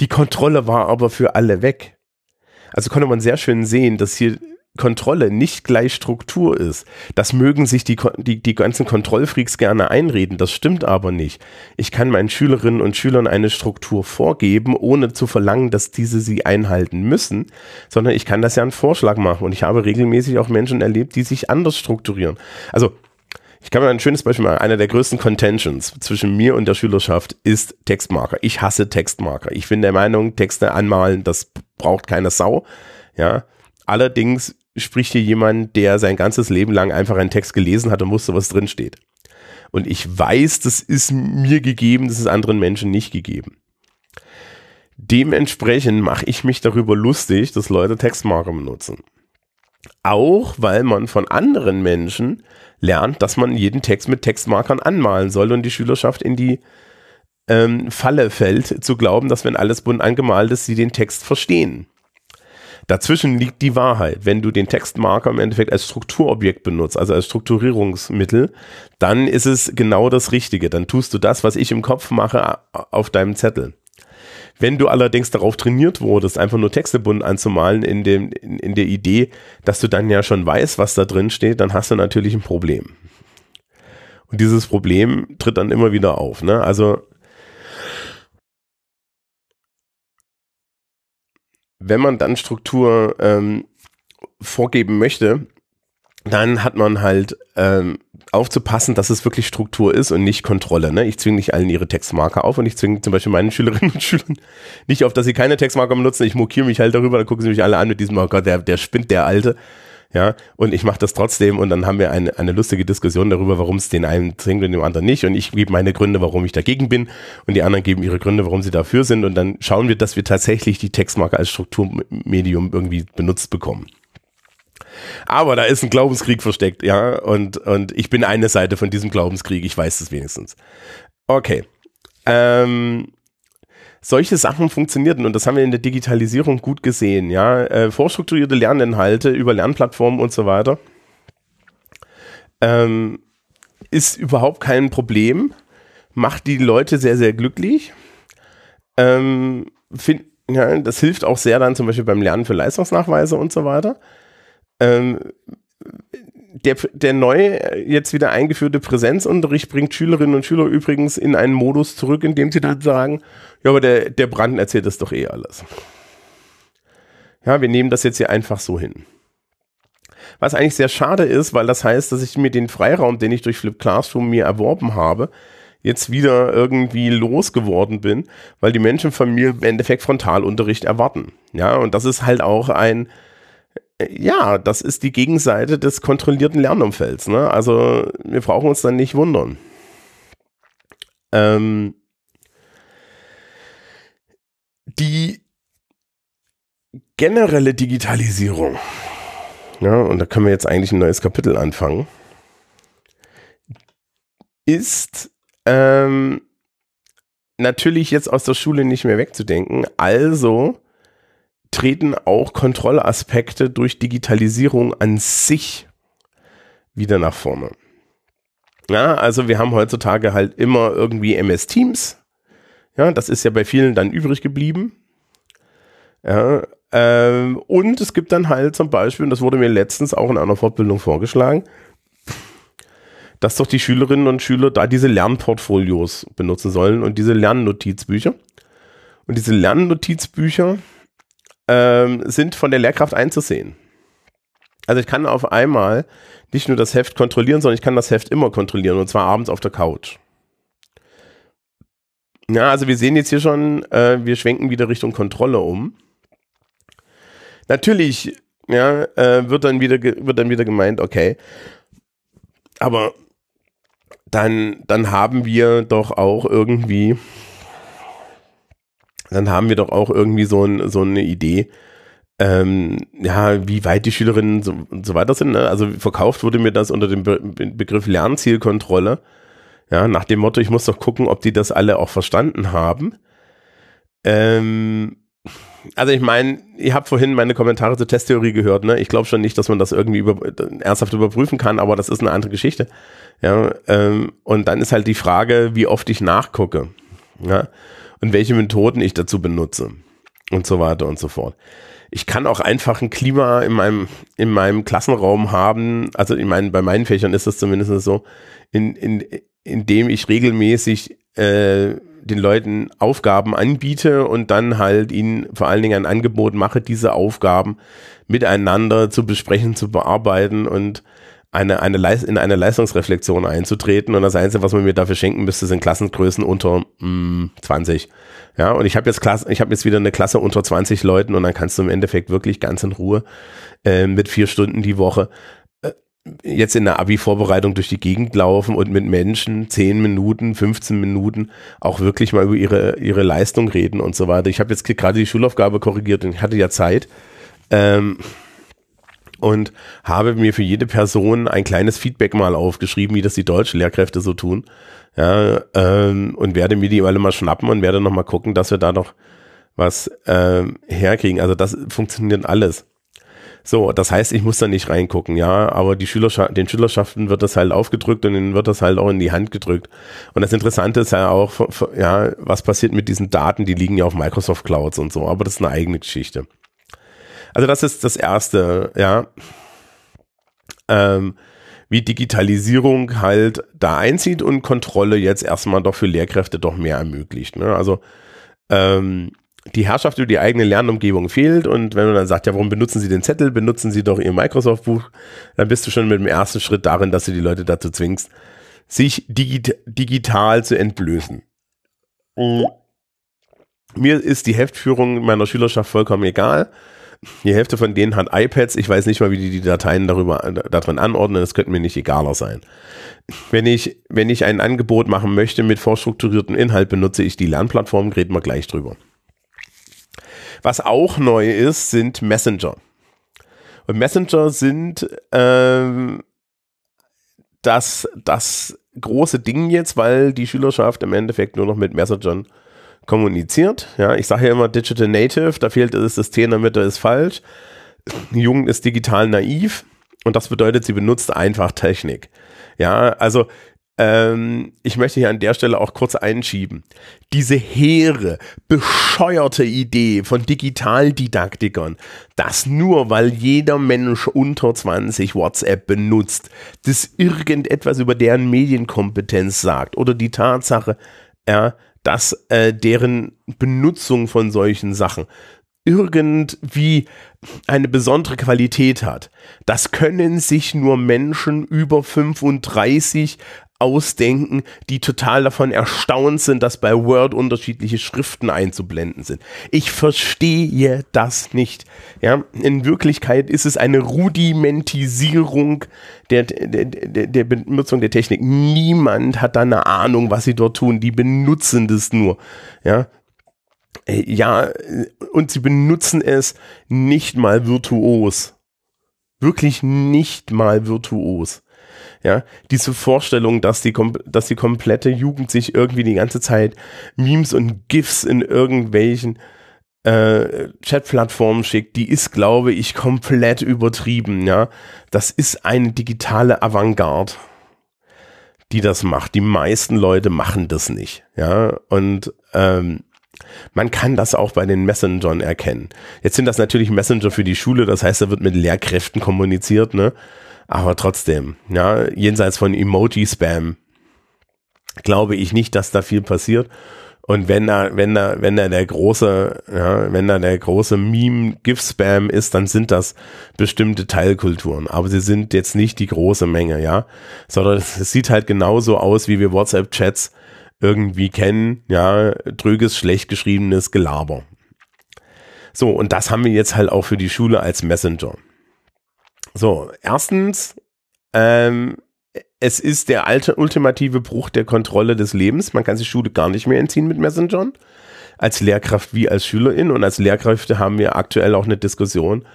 Die Kontrolle war aber für alle weg. Also konnte man sehr schön sehen, dass hier Kontrolle nicht gleich Struktur ist. Das mögen sich die, die, die ganzen Kontrollfreaks gerne einreden, das stimmt aber nicht. Ich kann meinen Schülerinnen und Schülern eine Struktur vorgeben, ohne zu verlangen, dass diese sie einhalten müssen, sondern ich kann das ja einen Vorschlag machen und ich habe regelmäßig auch Menschen erlebt, die sich anders strukturieren. Also ich kann mir ein schönes Beispiel machen. Einer der größten Contentions zwischen mir und der Schülerschaft ist Textmarker. Ich hasse Textmarker. Ich bin der Meinung, Texte anmalen, das braucht keine Sau. Ja. Allerdings spricht hier jemand, der sein ganzes Leben lang einfach einen Text gelesen hat und wusste, was drin steht. Und ich weiß, das ist mir gegeben, das ist anderen Menschen nicht gegeben. Dementsprechend mache ich mich darüber lustig, dass Leute Textmarker benutzen. Auch weil man von anderen Menschen lernt, dass man jeden Text mit Textmarkern anmalen soll und die Schülerschaft in die ähm, Falle fällt, zu glauben, dass wenn alles bunt angemalt ist, sie den Text verstehen. Dazwischen liegt die Wahrheit. Wenn du den Textmarker im Endeffekt als Strukturobjekt benutzt, also als Strukturierungsmittel, dann ist es genau das Richtige. Dann tust du das, was ich im Kopf mache, auf deinem Zettel. Wenn du allerdings darauf trainiert wurdest, einfach nur Texte bunt anzumalen in, dem, in, in der Idee, dass du dann ja schon weißt, was da drin steht, dann hast du natürlich ein Problem. Und dieses Problem tritt dann immer wieder auf. Ne? Also wenn man dann Struktur ähm, vorgeben möchte, dann hat man halt ähm, aufzupassen, dass es wirklich Struktur ist und nicht Kontrolle. Ne? Ich zwinge nicht allen ihre Textmarker auf und ich zwinge zum Beispiel meinen Schülerinnen und Schülern nicht auf, dass sie keine Textmarker benutzen. Ich mokiere mich halt darüber, dann gucken sie mich alle an mit diesem, oh Gott, der, der spinnt, der Alte. Ja, und ich mache das trotzdem und dann haben wir eine, eine lustige Diskussion darüber, warum es den einen zwingt und dem anderen nicht. Und ich gebe meine Gründe, warum ich dagegen bin und die anderen geben ihre Gründe, warum sie dafür sind. Und dann schauen wir, dass wir tatsächlich die Textmarker als Strukturmedium irgendwie benutzt bekommen. Aber da ist ein Glaubenskrieg versteckt, ja. Und, und ich bin eine Seite von diesem Glaubenskrieg, ich weiß es wenigstens. Okay. Ähm, solche Sachen funktionierten und das haben wir in der Digitalisierung gut gesehen, ja. Äh, vorstrukturierte Lerninhalte über Lernplattformen und so weiter. Ähm, ist überhaupt kein Problem, macht die Leute sehr, sehr glücklich. Ähm, find, ja, das hilft auch sehr dann zum Beispiel beim Lernen für Leistungsnachweise und so weiter. Ähm, der, der neu jetzt wieder eingeführte Präsenzunterricht bringt Schülerinnen und Schüler übrigens in einen Modus zurück, in dem sie dann sagen, ja, aber der, der Branden erzählt das doch eh alles. Ja, wir nehmen das jetzt hier einfach so hin. Was eigentlich sehr schade ist, weil das heißt, dass ich mir den Freiraum, den ich durch Flip Classroom mir erworben habe, jetzt wieder irgendwie losgeworden bin, weil die Menschen von mir im Endeffekt Frontalunterricht erwarten. Ja, und das ist halt auch ein, ja, das ist die Gegenseite des kontrollierten Lernumfelds. Ne? Also wir brauchen uns dann nicht wundern. Ähm, die generelle Digitalisierung, ja, und da können wir jetzt eigentlich ein neues Kapitel anfangen, ist ähm, natürlich jetzt aus der Schule nicht mehr wegzudenken. Also treten auch Kontrollaspekte durch Digitalisierung an sich wieder nach vorne. Ja, also wir haben heutzutage halt immer irgendwie MS Teams. Ja, das ist ja bei vielen dann übrig geblieben. Ja, ähm, und es gibt dann halt zum Beispiel, und das wurde mir letztens auch in einer Fortbildung vorgeschlagen, dass doch die Schülerinnen und Schüler da diese Lernportfolios benutzen sollen und diese Lernnotizbücher. Und diese Lernnotizbücher ähm, sind von der Lehrkraft einzusehen. Also ich kann auf einmal nicht nur das Heft kontrollieren, sondern ich kann das Heft immer kontrollieren und zwar abends auf der Couch. Ja, also wir sehen jetzt hier schon, äh, wir schwenken wieder Richtung Kontrolle um. Natürlich, ja, äh, wird dann wieder wird dann wieder gemeint, okay, aber dann dann haben wir doch auch irgendwie dann haben wir doch auch irgendwie so, ein, so eine Idee, ähm, ja, wie weit die Schülerinnen so, und so weiter sind. Ne? Also verkauft wurde mir das unter dem Be Begriff Lernzielkontrolle. Ja, nach dem Motto, ich muss doch gucken, ob die das alle auch verstanden haben. Ähm, also ich meine, ihr habt vorhin meine Kommentare zur Testtheorie gehört, ne? Ich glaube schon nicht, dass man das irgendwie über, ernsthaft überprüfen kann, aber das ist eine andere Geschichte. Ja, ähm, und dann ist halt die Frage, wie oft ich nachgucke. Ja und welche Methoden ich dazu benutze und so weiter und so fort. Ich kann auch einfach ein Klima in meinem, in meinem Klassenraum haben, also ich meine, bei meinen Fächern ist das zumindest so, in, in, in dem ich regelmäßig äh, den Leuten Aufgaben anbiete und dann halt ihnen vor allen Dingen ein Angebot mache, diese Aufgaben miteinander zu besprechen, zu bearbeiten und eine, eine in eine Leistungsreflexion einzutreten. Und das Einzige, was man mir dafür schenken müsste, sind Klassengrößen unter mh, mm, 20. Ja, und ich habe jetzt Klasse, ich habe jetzt wieder eine Klasse unter 20 Leuten und dann kannst du im Endeffekt wirklich ganz in Ruhe äh, mit vier Stunden die Woche äh, jetzt in der Abi-Vorbereitung durch die Gegend laufen und mit Menschen 10 Minuten, 15 Minuten auch wirklich mal über ihre, ihre Leistung reden und so weiter. Ich habe jetzt gerade die Schulaufgabe korrigiert und ich hatte ja Zeit. Ähm, und habe mir für jede Person ein kleines Feedback mal aufgeschrieben, wie das die deutschen Lehrkräfte so tun. Ja, ähm, und werde mir die alle mal schnappen und werde nochmal gucken, dass wir da noch was ähm, herkriegen. Also das funktioniert alles. So, das heißt, ich muss da nicht reingucken, ja, aber die Schülerschaft, den Schülerschaften wird das halt aufgedrückt und ihnen wird das halt auch in die Hand gedrückt. Und das Interessante ist ja auch, ja, was passiert mit diesen Daten, die liegen ja auf Microsoft Clouds und so, aber das ist eine eigene Geschichte. Also das ist das Erste, ja. Ähm, wie Digitalisierung halt da einzieht und Kontrolle jetzt erstmal doch für Lehrkräfte doch mehr ermöglicht. Ne? Also ähm, die Herrschaft über die eigene Lernumgebung fehlt und wenn man dann sagt, ja, warum benutzen Sie den Zettel, benutzen Sie doch Ihr Microsoft-Buch, dann bist du schon mit dem ersten Schritt darin, dass du die Leute dazu zwingst, sich digit digital zu entblößen. Mhm. Mir ist die Heftführung meiner Schülerschaft vollkommen egal. Die Hälfte von denen hat iPads. Ich weiß nicht mal, wie die die Dateien darüber, darin anordnen. Das könnte mir nicht egaler sein. Wenn ich, wenn ich ein Angebot machen möchte mit vorstrukturiertem Inhalt, benutze ich die Lernplattform, reden wir gleich drüber. Was auch neu ist, sind Messenger. Und Messenger sind ähm, das, das große Ding jetzt, weil die Schülerschaft im Endeffekt nur noch mit Messengern kommuniziert. Ja, ich sage ja immer Digital Native, da fehlt das System in der ist falsch. Die Jugend ist digital naiv und das bedeutet, sie benutzt einfach Technik. Ja, also ähm, ich möchte hier an der Stelle auch kurz einschieben. Diese hehre, bescheuerte Idee von Digitaldidaktikern, dass nur weil jeder Mensch unter 20 WhatsApp benutzt, das irgendetwas über deren Medienkompetenz sagt oder die Tatsache, ja, dass äh, deren Benutzung von solchen Sachen irgendwie eine besondere Qualität hat. Das können sich nur Menschen über 35 ausdenken, die total davon erstaunt sind, dass bei Word unterschiedliche Schriften einzublenden sind. Ich verstehe das nicht. Ja, in Wirklichkeit ist es eine Rudimentisierung der, der, der, der Benutzung der Technik. Niemand hat da eine Ahnung, was sie dort tun. Die benutzen das nur. Ja, ja, und sie benutzen es nicht mal virtuos. Wirklich nicht mal virtuos. Ja, diese Vorstellung, dass die, dass die komplette Jugend sich irgendwie die ganze Zeit Memes und GIFs in irgendwelchen äh, Chatplattformen schickt, die ist, glaube ich, komplett übertrieben. Ja, das ist eine digitale Avantgarde, die das macht. Die meisten Leute machen das nicht. Ja, und ähm, man kann das auch bei den Messengern erkennen. Jetzt sind das natürlich Messenger für die Schule, das heißt, da wird mit Lehrkräften kommuniziert, ne? Aber trotzdem, ja, jenseits von Emoji-Spam glaube ich nicht, dass da viel passiert. Und wenn da, wenn da, wenn da der große, ja, wenn da der große Meme-GIF-Spam ist, dann sind das bestimmte Teilkulturen. Aber sie sind jetzt nicht die große Menge, ja. Sondern [LAUGHS] es, sieht halt genauso aus, wie wir WhatsApp-Chats irgendwie kennen, ja, tröges, schlecht geschriebenes Gelaber. So, und das haben wir jetzt halt auch für die Schule als Messenger. So, erstens, ähm, es ist der alte ultimative Bruch der Kontrolle des Lebens. Man kann sich Schule gar nicht mehr entziehen mit Messengern. Als Lehrkraft wie als Schülerin. Und als Lehrkräfte haben wir aktuell auch eine Diskussion,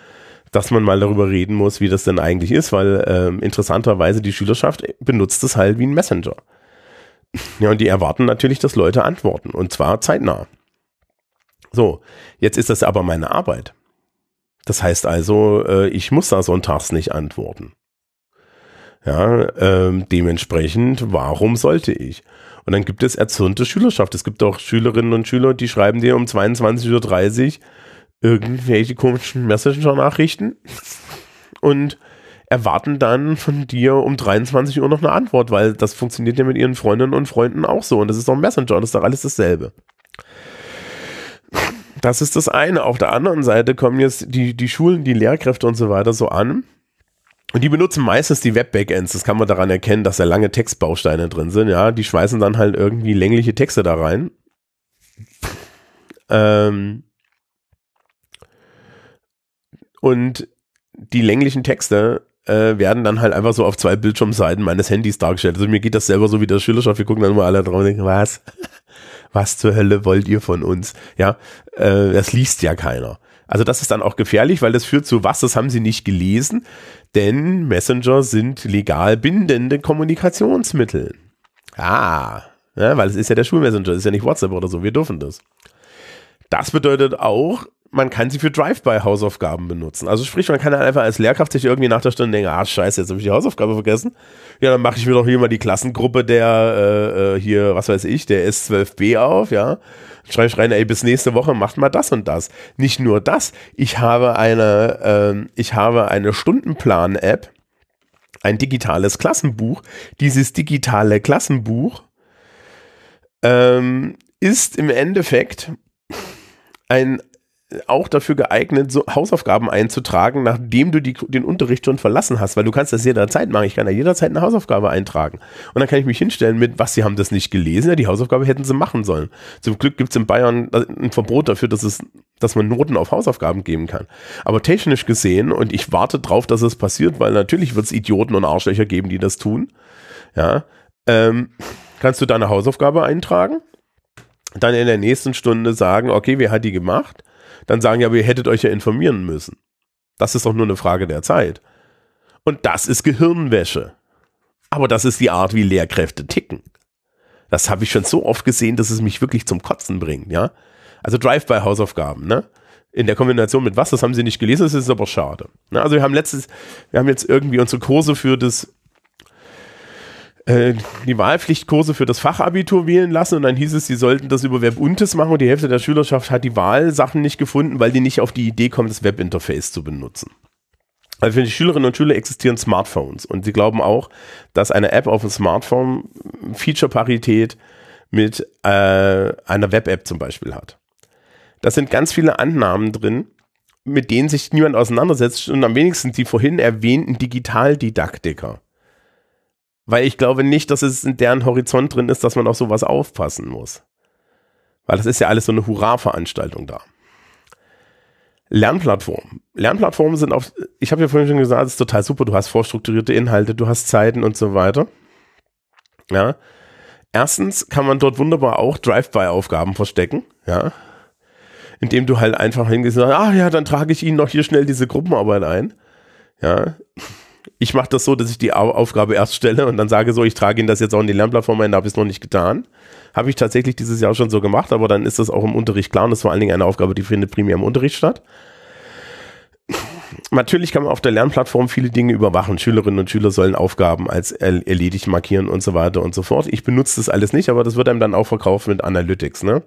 dass man mal darüber reden muss, wie das denn eigentlich ist, weil ähm, interessanterweise die Schülerschaft benutzt es halt wie ein Messenger. Ja, und die erwarten natürlich, dass Leute antworten. Und zwar zeitnah. So, jetzt ist das aber meine Arbeit. Das heißt also, äh, ich muss da sonntags nicht antworten. Ja, ähm, dementsprechend, warum sollte ich? Und dann gibt es erzürnte Schülerschaft. Es gibt auch Schülerinnen und Schüler, die schreiben dir um 22.30 Uhr irgendwelche komischen Messenger-Nachrichten [LAUGHS] und erwarten dann von dir um 23 Uhr noch eine Antwort, weil das funktioniert ja mit ihren Freundinnen und Freunden auch so. Und das ist doch Messenger, das ist doch alles dasselbe. Das ist das eine. Auf der anderen Seite kommen jetzt die, die Schulen, die Lehrkräfte und so weiter so an. Und die benutzen meistens die Web-Backends. Das kann man daran erkennen, dass da lange Textbausteine drin sind. Ja, die schmeißen dann halt irgendwie längliche Texte da rein. Ähm und die länglichen Texte äh, werden dann halt einfach so auf zwei Bildschirmseiten meines Handys dargestellt. Also mir geht das selber so wie der Schülerschaft. Wir gucken dann immer alle drauf und denken, was? Was zur Hölle wollt ihr von uns? Ja, äh, das liest ja keiner. Also das ist dann auch gefährlich, weil das führt zu was, das haben sie nicht gelesen, denn Messenger sind legal bindende Kommunikationsmittel. Ah, ja, weil es ist ja der Schulmessenger, ist ja nicht WhatsApp oder so, wir dürfen das. Das bedeutet auch, man kann sie für Drive-by-Hausaufgaben benutzen. Also sprich, man kann einfach als Lehrkraft sich irgendwie nach der Stunde denken, ah scheiße, jetzt habe ich die Hausaufgabe vergessen. Ja, dann mache ich mir doch hier mal die Klassengruppe der, äh, äh hier, was weiß ich, der S12b auf, ja. Schreibe ich rein, ey, bis nächste Woche macht mal das und das. Nicht nur das, ich habe eine, äh, ich habe eine Stundenplan-App, ein digitales Klassenbuch. Dieses digitale Klassenbuch ähm, ist im Endeffekt ein auch dafür geeignet, so Hausaufgaben einzutragen, nachdem du die, den Unterricht schon verlassen hast, weil du kannst das jederzeit machen. Ich kann da jederzeit eine Hausaufgabe eintragen. Und dann kann ich mich hinstellen mit, was, sie haben das nicht gelesen, ja, die Hausaufgabe hätten sie machen sollen. Zum Glück gibt es in Bayern ein Verbot dafür, dass es, dass man Noten auf Hausaufgaben geben kann. Aber technisch gesehen, und ich warte drauf, dass es passiert, weil natürlich wird es Idioten und Arschlöcher geben, die das tun, ja, ähm, kannst du deine Hausaufgabe eintragen, dann in der nächsten Stunde sagen, okay, wer hat die gemacht? Dann sagen, ja, aber ihr hättet euch ja informieren müssen. Das ist doch nur eine Frage der Zeit. Und das ist Gehirnwäsche. Aber das ist die Art, wie Lehrkräfte ticken. Das habe ich schon so oft gesehen, dass es mich wirklich zum Kotzen bringt, ja. Also Drive-by-Hausaufgaben, ne? In der Kombination mit was, das haben sie nicht gelesen, das ist aber schade. Ne? Also wir haben letztes, wir haben jetzt irgendwie unsere Kurse für das die Wahlpflichtkurse für das Fachabitur wählen lassen und dann hieß es, sie sollten das über Webuntes machen und die Hälfte der Schülerschaft hat die Wahlsachen nicht gefunden, weil die nicht auf die Idee kommen, das Webinterface zu benutzen. Also für die Schülerinnen und Schüler existieren Smartphones und sie glauben auch, dass eine App auf dem Smartphone Feature-Parität mit äh, einer Web-App zum Beispiel hat. Da sind ganz viele Annahmen drin, mit denen sich niemand auseinandersetzt und am wenigsten die vorhin erwähnten Digitaldidaktiker. Weil ich glaube nicht, dass es in deren Horizont drin ist, dass man auf sowas aufpassen muss. Weil das ist ja alles so eine Hurra-Veranstaltung da. Lernplattformen. Lernplattformen sind auf, ich habe ja vorhin schon gesagt, es ist total super, du hast vorstrukturierte Inhalte, du hast Zeiten und so weiter. Ja. Erstens kann man dort wunderbar auch Drive-by-Aufgaben verstecken, ja. Indem du halt einfach hingehst und sagst, ah ja, dann trage ich Ihnen noch hier schnell diese Gruppenarbeit ein. Ja. Ich mache das so, dass ich die Aufgabe erst stelle und dann sage so, ich trage Ihnen das jetzt auch in die Lernplattform ein, da habe ich es noch nicht getan. Habe ich tatsächlich dieses Jahr schon so gemacht, aber dann ist das auch im Unterricht klar und das ist vor allen Dingen eine Aufgabe, die findet primär im Unterricht statt. Natürlich kann man auf der Lernplattform viele Dinge überwachen. Schülerinnen und Schüler sollen Aufgaben als erledigt markieren und so weiter und so fort. Ich benutze das alles nicht, aber das wird einem dann auch verkauft mit Analytics. Ne?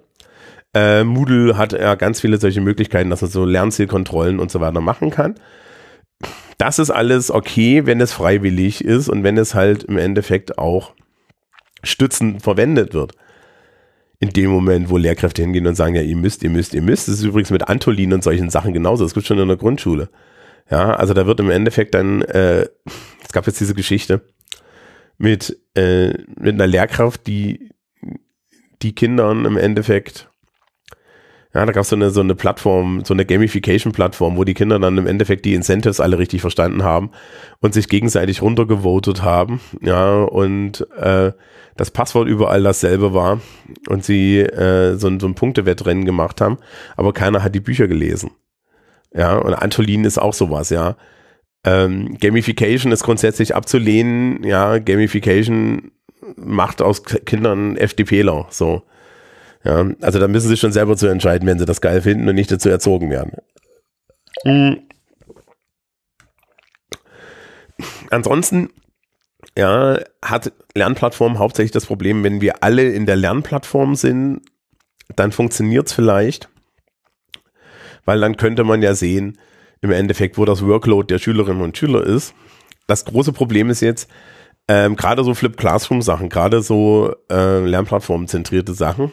Äh, Moodle hat ja ganz viele solche Möglichkeiten, dass man so Lernzielkontrollen und so weiter machen kann. Das ist alles okay, wenn es freiwillig ist und wenn es halt im Endeffekt auch stützend verwendet wird. In dem Moment, wo Lehrkräfte hingehen und sagen, ja, ihr müsst, ihr müsst, ihr müsst. Das ist übrigens mit Antolin und solchen Sachen genauso. Das gibt schon in der Grundschule. Ja, also da wird im Endeffekt dann, äh, es gab jetzt diese Geschichte mit, äh, mit einer Lehrkraft, die die Kindern im Endeffekt ja, da gab es so eine, so eine Plattform, so eine Gamification-Plattform, wo die Kinder dann im Endeffekt die Incentives alle richtig verstanden haben und sich gegenseitig runtergevotet haben. Ja, und äh, das Passwort überall dasselbe war und sie äh, so, so ein Punktewettrennen gemacht haben, aber keiner hat die Bücher gelesen. Ja, und Antolin ist auch sowas, ja. Ähm, Gamification ist grundsätzlich abzulehnen, ja, Gamification macht aus Kindern FDPler, so. Ja, also da müssen sie schon selber zu entscheiden, wenn sie das geil finden und nicht dazu erzogen werden. Mhm. Ansonsten ja, hat Lernplattform hauptsächlich das Problem, wenn wir alle in der Lernplattform sind, dann funktioniert es vielleicht, weil dann könnte man ja sehen, im Endeffekt, wo das Workload der Schülerinnen und Schüler ist. Das große Problem ist jetzt, ähm, gerade so Flip Classroom Sachen, gerade so äh, Lernplattform zentrierte Sachen,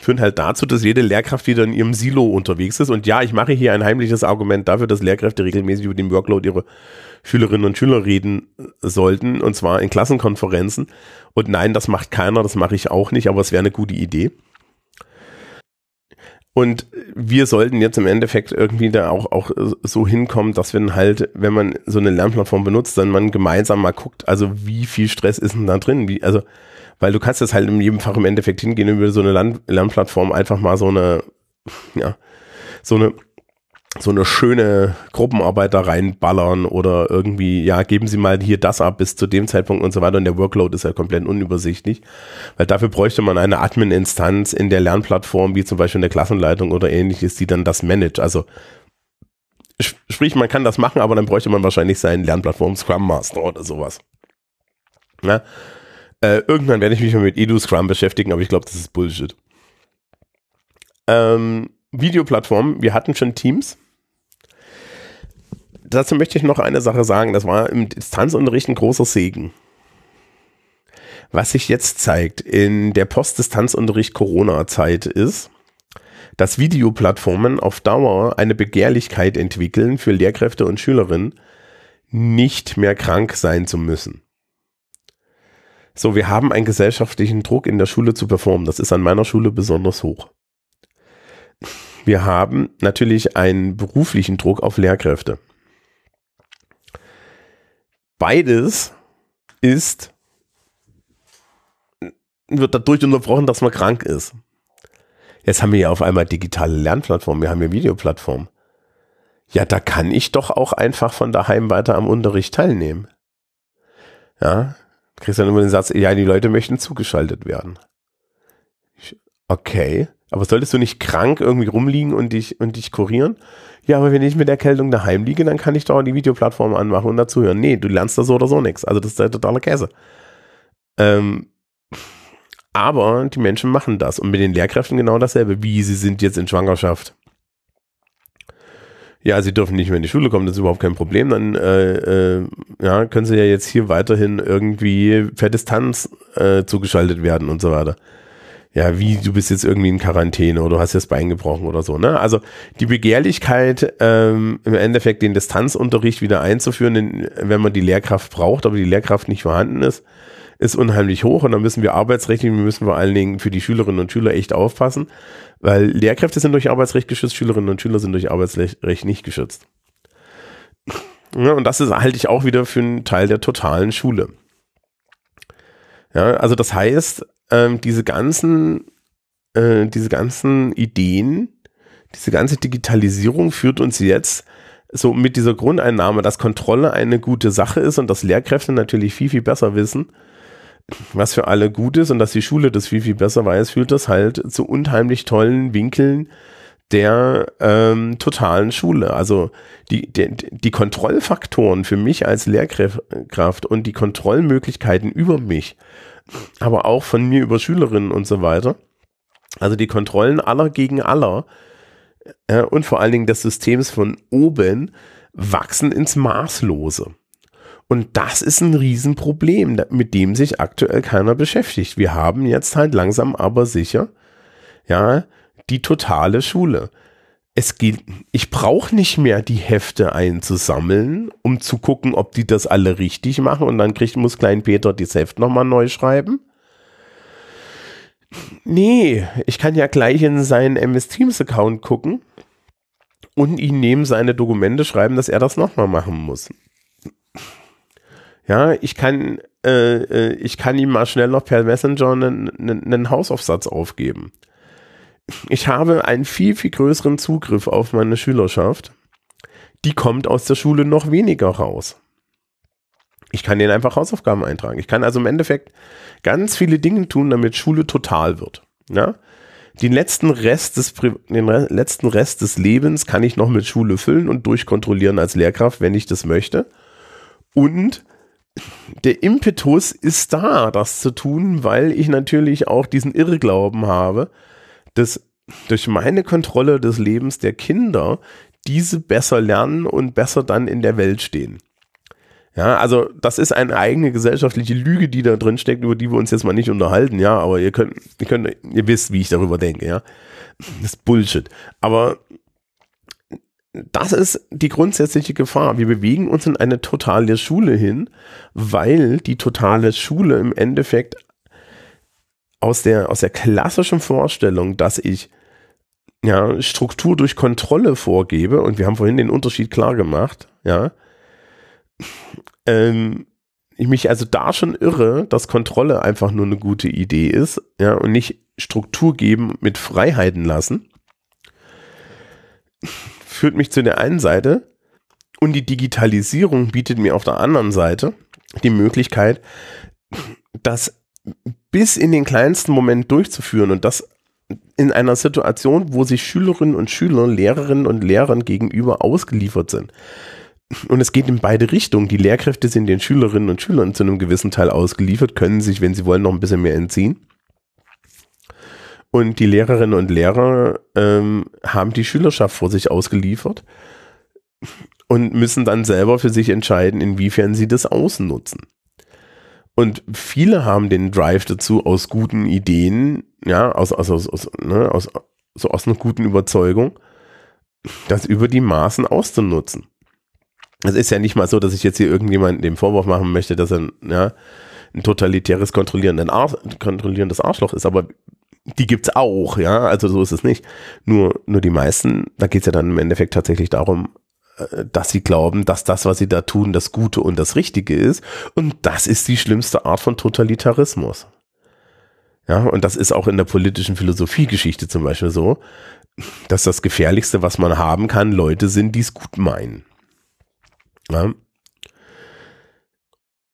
führen halt dazu, dass jede Lehrkraft wieder in ihrem Silo unterwegs ist. Und ja, ich mache hier ein heimliches Argument dafür, dass Lehrkräfte regelmäßig über den Workload ihrer Schülerinnen und Schüler reden sollten, und zwar in Klassenkonferenzen. Und nein, das macht keiner, das mache ich auch nicht, aber es wäre eine gute Idee. Und wir sollten jetzt im Endeffekt irgendwie da auch, auch so hinkommen, dass wir halt, wenn man so eine Lernplattform benutzt, dann man gemeinsam mal guckt, also wie viel Stress ist denn da drin? Wie, also weil du kannst jetzt halt in jedem Fach im Endeffekt hingehen über so eine Lern Lernplattform einfach mal so eine, ja, so eine so eine schöne Gruppenarbeit da reinballern oder irgendwie, ja, geben Sie mal hier das ab bis zu dem Zeitpunkt und so weiter und der Workload ist ja komplett unübersichtlich, weil dafür bräuchte man eine Admin-Instanz in der Lernplattform, wie zum Beispiel in der Klassenleitung oder ähnliches, die dann das managt. Also sprich, man kann das machen, aber dann bräuchte man wahrscheinlich seinen Lernplattform Scrum Master oder sowas. Na? Äh, irgendwann werde ich mich mal mit Edu Scrum beschäftigen, aber ich glaube, das ist Bullshit. Ähm, Videoplattform, wir hatten schon Teams. Dazu möchte ich noch eine Sache sagen. Das war im Distanzunterricht ein großer Segen. Was sich jetzt zeigt in der Postdistanzunterricht Corona-Zeit ist, dass Videoplattformen auf Dauer eine Begehrlichkeit entwickeln für Lehrkräfte und Schülerinnen, nicht mehr krank sein zu müssen. So, wir haben einen gesellschaftlichen Druck in der Schule zu performen. Das ist an meiner Schule besonders hoch. Wir haben natürlich einen beruflichen Druck auf Lehrkräfte. Beides ist, wird dadurch unterbrochen, dass man krank ist. Jetzt haben wir ja auf einmal digitale Lernplattformen, wir haben ja Videoplattformen. Ja, da kann ich doch auch einfach von daheim weiter am Unterricht teilnehmen. Ja, kriegst dann immer den Satz, ja, die Leute möchten zugeschaltet werden. okay, aber solltest du nicht krank irgendwie rumliegen und dich, und dich kurieren? Ja, aber wenn ich mit Erkältung daheim liege, dann kann ich doch die Videoplattform anmachen und dazuhören. Nee, du lernst da so oder so nichts. Also das ist der totale Käse. Ähm, aber die Menschen machen das und mit den Lehrkräften genau dasselbe. Wie sie sind jetzt in Schwangerschaft. Ja, sie dürfen nicht mehr in die Schule kommen, das ist überhaupt kein Problem. Dann äh, äh, ja, können sie ja jetzt hier weiterhin irgendwie per Distanz äh, zugeschaltet werden und so weiter. Ja, wie du bist jetzt irgendwie in Quarantäne oder du hast jetzt Bein gebrochen oder so. Ne? Also die Begehrlichkeit, ähm, im Endeffekt den Distanzunterricht wieder einzuführen, wenn man die Lehrkraft braucht, aber die Lehrkraft nicht vorhanden ist, ist unheimlich hoch und da müssen wir arbeitsrechtlich, wir müssen vor allen Dingen für die Schülerinnen und Schüler echt aufpassen, weil Lehrkräfte sind durch Arbeitsrecht geschützt, Schülerinnen und Schüler sind durch Arbeitsrecht nicht geschützt. [LAUGHS] Ja, und das ist, halte ich auch wieder für einen Teil der totalen Schule. Ja, also das heißt, ähm, diese ganzen, äh, diese ganzen Ideen, diese ganze Digitalisierung führt uns jetzt so mit dieser Grundeinnahme, dass Kontrolle eine gute Sache ist und dass Lehrkräfte natürlich viel, viel besser wissen, was für alle gut ist und dass die Schule das viel, viel besser weiß, führt das halt zu unheimlich tollen Winkeln der ähm, totalen Schule. Also die, die, die Kontrollfaktoren für mich als Lehrkraft und die Kontrollmöglichkeiten über mich, aber auch von mir über Schülerinnen und so weiter. Also die Kontrollen aller gegen aller äh, und vor allen Dingen des Systems von oben wachsen ins Maßlose. Und das ist ein Riesenproblem, mit dem sich aktuell keiner beschäftigt. Wir haben jetzt halt langsam aber sicher, ja, die totale Schule. Es geht, ich brauche nicht mehr die Hefte einzusammeln, um zu gucken, ob die das alle richtig machen und dann kriegt, muss Klein Peter das Heft nochmal neu schreiben. Nee, ich kann ja gleich in seinen MS Teams Account gucken und ihn neben seine Dokumente schreiben, dass er das nochmal machen muss. Ja, ich kann, äh, äh, ich kann ihm mal schnell noch per Messenger einen, einen Hausaufsatz aufgeben. Ich habe einen viel, viel größeren Zugriff auf meine Schülerschaft. Die kommt aus der Schule noch weniger raus. Ich kann denen einfach Hausaufgaben eintragen. Ich kann also im Endeffekt ganz viele Dinge tun, damit Schule total wird. Ja? Den letzten Rest des, den letzten Rest des Lebens kann ich noch mit Schule füllen und durchkontrollieren als Lehrkraft, wenn ich das möchte. Und der Impetus ist da, das zu tun, weil ich natürlich auch diesen Irrglauben habe, dass durch meine Kontrolle des Lebens der Kinder diese besser lernen und besser dann in der Welt stehen. Ja, also das ist eine eigene gesellschaftliche Lüge, die da drin steckt, über die wir uns jetzt mal nicht unterhalten, ja, aber ihr könnt, ihr könnt, ihr wisst, wie ich darüber denke, ja. Das ist Bullshit. Aber das ist die grundsätzliche Gefahr. Wir bewegen uns in eine totale Schule hin, weil die totale Schule im Endeffekt aus der, aus der klassischen Vorstellung, dass ich ja, Struktur durch Kontrolle vorgebe, und wir haben vorhin den Unterschied klar gemacht, ja, ähm, ich mich also da schon irre, dass Kontrolle einfach nur eine gute Idee ist, ja, und nicht Struktur geben mit Freiheiten lassen führt mich zu der einen Seite. Und die Digitalisierung bietet mir auf der anderen Seite die Möglichkeit, das bis in den kleinsten Moment durchzuführen und das in einer Situation, wo sich Schülerinnen und Schüler, Lehrerinnen und Lehrern gegenüber ausgeliefert sind. Und es geht in beide Richtungen. Die Lehrkräfte sind den Schülerinnen und Schülern zu einem gewissen Teil ausgeliefert, können sich, wenn sie wollen, noch ein bisschen mehr entziehen. Und die Lehrerinnen und Lehrer ähm, haben die Schülerschaft vor sich ausgeliefert und müssen dann selber für sich entscheiden, inwiefern sie das ausnutzen. Und viele haben den Drive dazu aus guten Ideen, ja, aus, aus, aus, aus, ne, aus, so aus einer guten Überzeugung, das über die Maßen auszunutzen. Es ist ja nicht mal so, dass ich jetzt hier irgendjemanden den Vorwurf machen möchte, dass er ja, ein totalitäres kontrollierendes Arschloch ist, aber die gibt's auch, ja, also so ist es nicht. Nur, nur die meisten, da geht's ja dann im Endeffekt tatsächlich darum, dass sie glauben, dass das, was sie da tun, das Gute und das Richtige ist. Und das ist die schlimmste Art von Totalitarismus. Ja, und das ist auch in der politischen Philosophiegeschichte zum Beispiel so, dass das Gefährlichste, was man haben kann, Leute sind, die es gut meinen. Ja.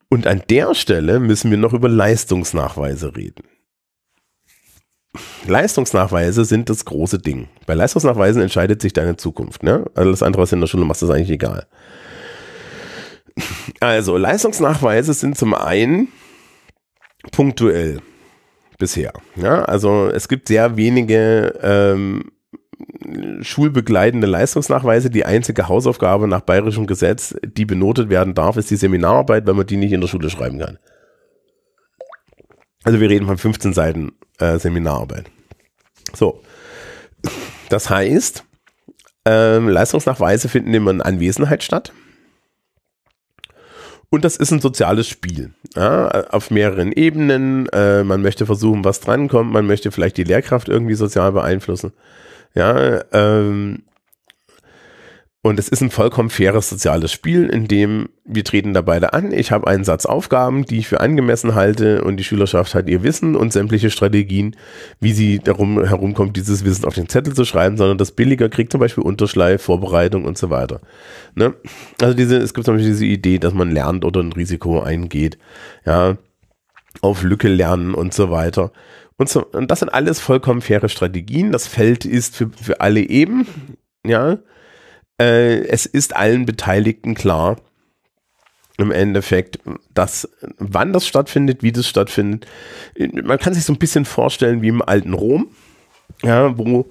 Und an der Stelle müssen wir noch über Leistungsnachweise reden. Leistungsnachweise sind das große Ding. Bei Leistungsnachweisen entscheidet sich deine Zukunft. Ne? Alles andere, was du in der Schule machst, ist eigentlich egal. Also, Leistungsnachweise sind zum einen punktuell bisher. Ja, also es gibt sehr wenige ähm, schulbegleitende Leistungsnachweise. Die einzige Hausaufgabe nach bayerischem Gesetz, die benotet werden darf, ist die Seminararbeit, weil man die nicht in der Schule schreiben kann. Also wir reden von 15 Seiten äh, Seminararbeit. So. Das heißt, ähm, Leistungsnachweise finden immer in Anwesenheit statt. Und das ist ein soziales Spiel. Ja, auf mehreren Ebenen. Äh, man möchte versuchen, was drankommt. Man möchte vielleicht die Lehrkraft irgendwie sozial beeinflussen. Ja, ähm, und es ist ein vollkommen faires soziales Spiel, in dem wir treten da beide an. Ich habe einen Satz Aufgaben, die ich für angemessen halte und die Schülerschaft hat ihr Wissen und sämtliche Strategien, wie sie darum herumkommt, dieses Wissen auf den Zettel zu schreiben, sondern das billiger kriegt zum Beispiel Unterschleif, Vorbereitung und so weiter. Ne? Also diese, es gibt zum Beispiel diese Idee, dass man lernt oder ein Risiko eingeht, ja, auf Lücke lernen und so weiter. Und, so, und das sind alles vollkommen faire Strategien. Das Feld ist für, für alle eben, ja äh, es ist allen Beteiligten klar, im Endeffekt, dass wann das stattfindet, wie das stattfindet. Man kann sich so ein bisschen vorstellen wie im alten Rom, ja, wo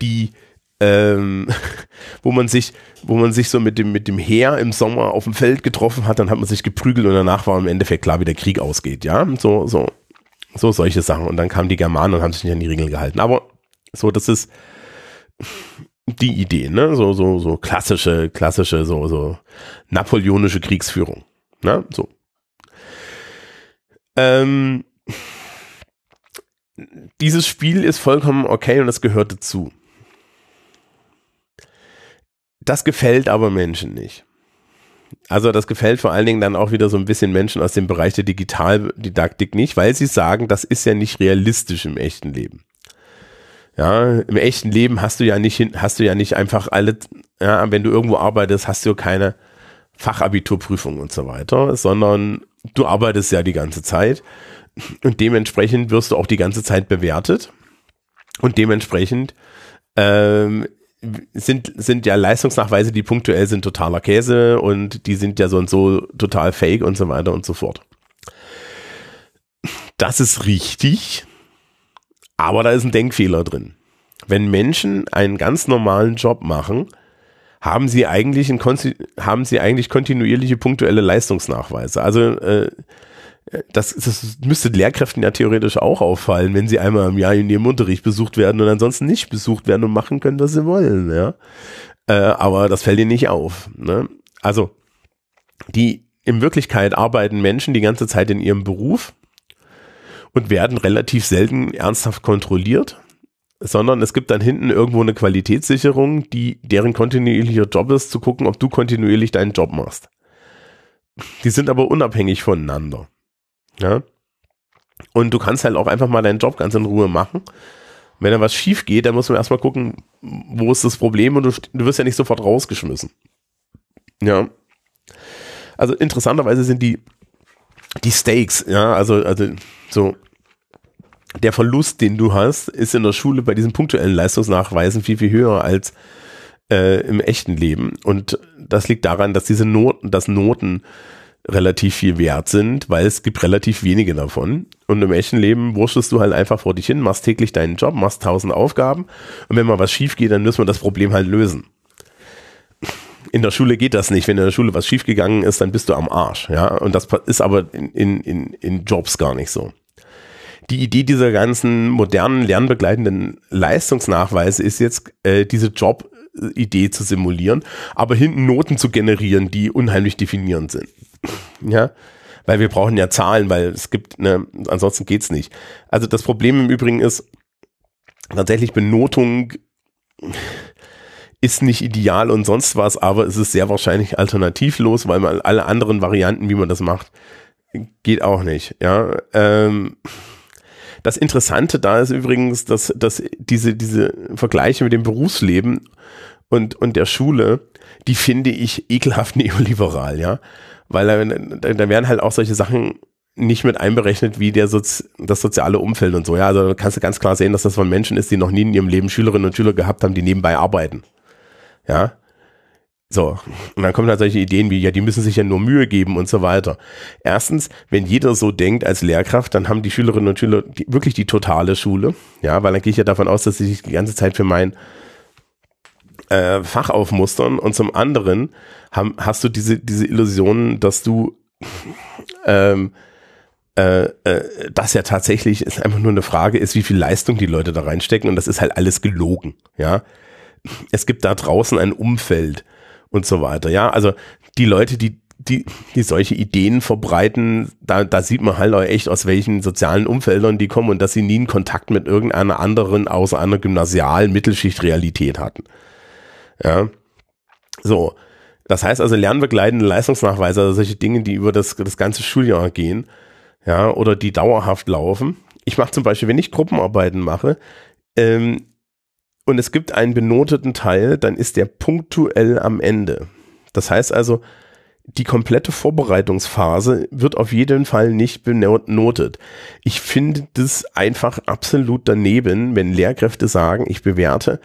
die ähm, [LAUGHS] wo man sich, wo man sich so mit dem, mit dem Heer im Sommer auf dem Feld getroffen hat, dann hat man sich geprügelt und danach war im Endeffekt klar, wie der Krieg ausgeht, ja, so, so, so solche Sachen. Und dann kamen die Germanen und haben sich nicht an die Regeln gehalten. Aber so, das ist, die Idee, ne? So, so, so klassische, klassische, so, so napoleonische Kriegsführung. Ne? So. Ähm, dieses Spiel ist vollkommen okay und es gehört dazu. Das gefällt aber Menschen nicht. Also das gefällt vor allen Dingen dann auch wieder so ein bisschen Menschen aus dem Bereich der Digitaldidaktik nicht, weil sie sagen, das ist ja nicht realistisch im echten Leben. Ja, im echten Leben hast du ja nicht, hast du ja nicht einfach alle, ja, wenn du irgendwo arbeitest, hast du keine Fachabiturprüfung und so weiter, sondern du arbeitest ja die ganze Zeit. Und dementsprechend wirst du auch die ganze Zeit bewertet. Und dementsprechend ähm, sind, sind ja Leistungsnachweise, die punktuell sind, totaler Käse und die sind ja so und so total fake und so weiter und so fort. Das ist richtig, aber da ist ein Denkfehler drin. Wenn Menschen einen ganz normalen Job machen, haben sie eigentlich, ein, haben sie eigentlich kontinuierliche punktuelle Leistungsnachweise. Also äh, das, das müsste Lehrkräften ja theoretisch auch auffallen, wenn sie einmal im Jahr in ihrem Unterricht besucht werden und ansonsten nicht besucht werden und machen können, was sie wollen. Ja? Äh, aber das fällt ihnen nicht auf. Ne? Also die in Wirklichkeit arbeiten Menschen die ganze Zeit in ihrem Beruf und werden relativ selten ernsthaft kontrolliert, sondern es gibt dann hinten irgendwo eine Qualitätssicherung, die deren kontinuierlicher Job ist, zu gucken, ob du kontinuierlich deinen Job machst. Die sind aber unabhängig voneinander. Ja. Und du kannst halt auch einfach mal deinen Job ganz in Ruhe machen. Wenn da was schief geht, dann muss man erstmal gucken, wo ist das Problem und du, du wirst ja nicht sofort rausgeschmissen. Ja. Also interessanterweise sind die, die Stakes, ja, also, also so der Verlust, den du hast, ist in der Schule bei diesen punktuellen Leistungsnachweisen viel, viel höher als äh, im echten Leben. Und das liegt daran, dass diese Noten, dass Noten relativ viel wert sind, weil es gibt relativ wenige davon. Und im echten Leben wurschtelst du halt einfach vor dich hin, machst täglich deinen Job, machst tausend Aufgaben. Und wenn mal was schief geht, dann müssen wir das Problem halt lösen. In der Schule geht das nicht. Wenn in der Schule was schiefgegangen ist, dann bist du am Arsch. Ja, und das ist aber in, in, in Jobs gar nicht so die Idee dieser ganzen modernen lernbegleitenden Leistungsnachweise ist jetzt, äh, diese Job-Idee zu simulieren, aber hinten Noten zu generieren, die unheimlich definierend sind. ja, weil wir brauchen ja Zahlen, weil es gibt, ne, ansonsten geht's nicht. Also das Problem im Übrigen ist, tatsächlich Benotung ist nicht ideal und sonst was, aber es ist sehr wahrscheinlich alternativlos, weil man alle anderen Varianten, wie man das macht, geht auch nicht. Ja, ähm, das Interessante da ist übrigens, dass, dass diese, diese Vergleiche mit dem Berufsleben und, und der Schule, die finde ich ekelhaft [LAUGHS] neoliberal, ja. Weil da, da werden halt auch solche Sachen nicht mit einberechnet, wie der Sozi das soziale Umfeld und so. Ja, also kannst du ganz klar sehen, dass das von Menschen ist, die noch nie in ihrem Leben Schülerinnen und Schüler gehabt haben, die nebenbei arbeiten. Ja. So, und dann kommen halt solche Ideen wie, ja, die müssen sich ja nur Mühe geben und so weiter. Erstens, wenn jeder so denkt als Lehrkraft, dann haben die Schülerinnen und Schüler wirklich die totale Schule. Ja, weil dann gehe ich ja davon aus, dass sie sich die ganze Zeit für mein äh, Fach aufmustern. Und zum anderen haben, hast du diese, diese Illusion, dass du ähm, äh, äh, das ja tatsächlich ist einfach nur eine Frage ist, wie viel Leistung die Leute da reinstecken und das ist halt alles gelogen, ja. Es gibt da draußen ein Umfeld und so weiter. Ja, also die Leute, die die, die solche Ideen verbreiten, da, da sieht man halt auch echt, aus welchen sozialen Umfeldern die kommen und dass sie nie einen Kontakt mit irgendeiner anderen außer einer gymnasialen Mittelschicht-Realität hatten. Ja. So. Das heißt also lernbegleitende Leistungsnachweise, also solche Dinge, die über das, das ganze Schuljahr gehen, ja, oder die dauerhaft laufen. Ich mache zum Beispiel, wenn ich Gruppenarbeiten mache, ähm, und es gibt einen benoteten Teil, dann ist der punktuell am Ende. Das heißt also, die komplette Vorbereitungsphase wird auf jeden Fall nicht benotet. Ich finde das einfach absolut daneben, wenn Lehrkräfte sagen, ich bewerte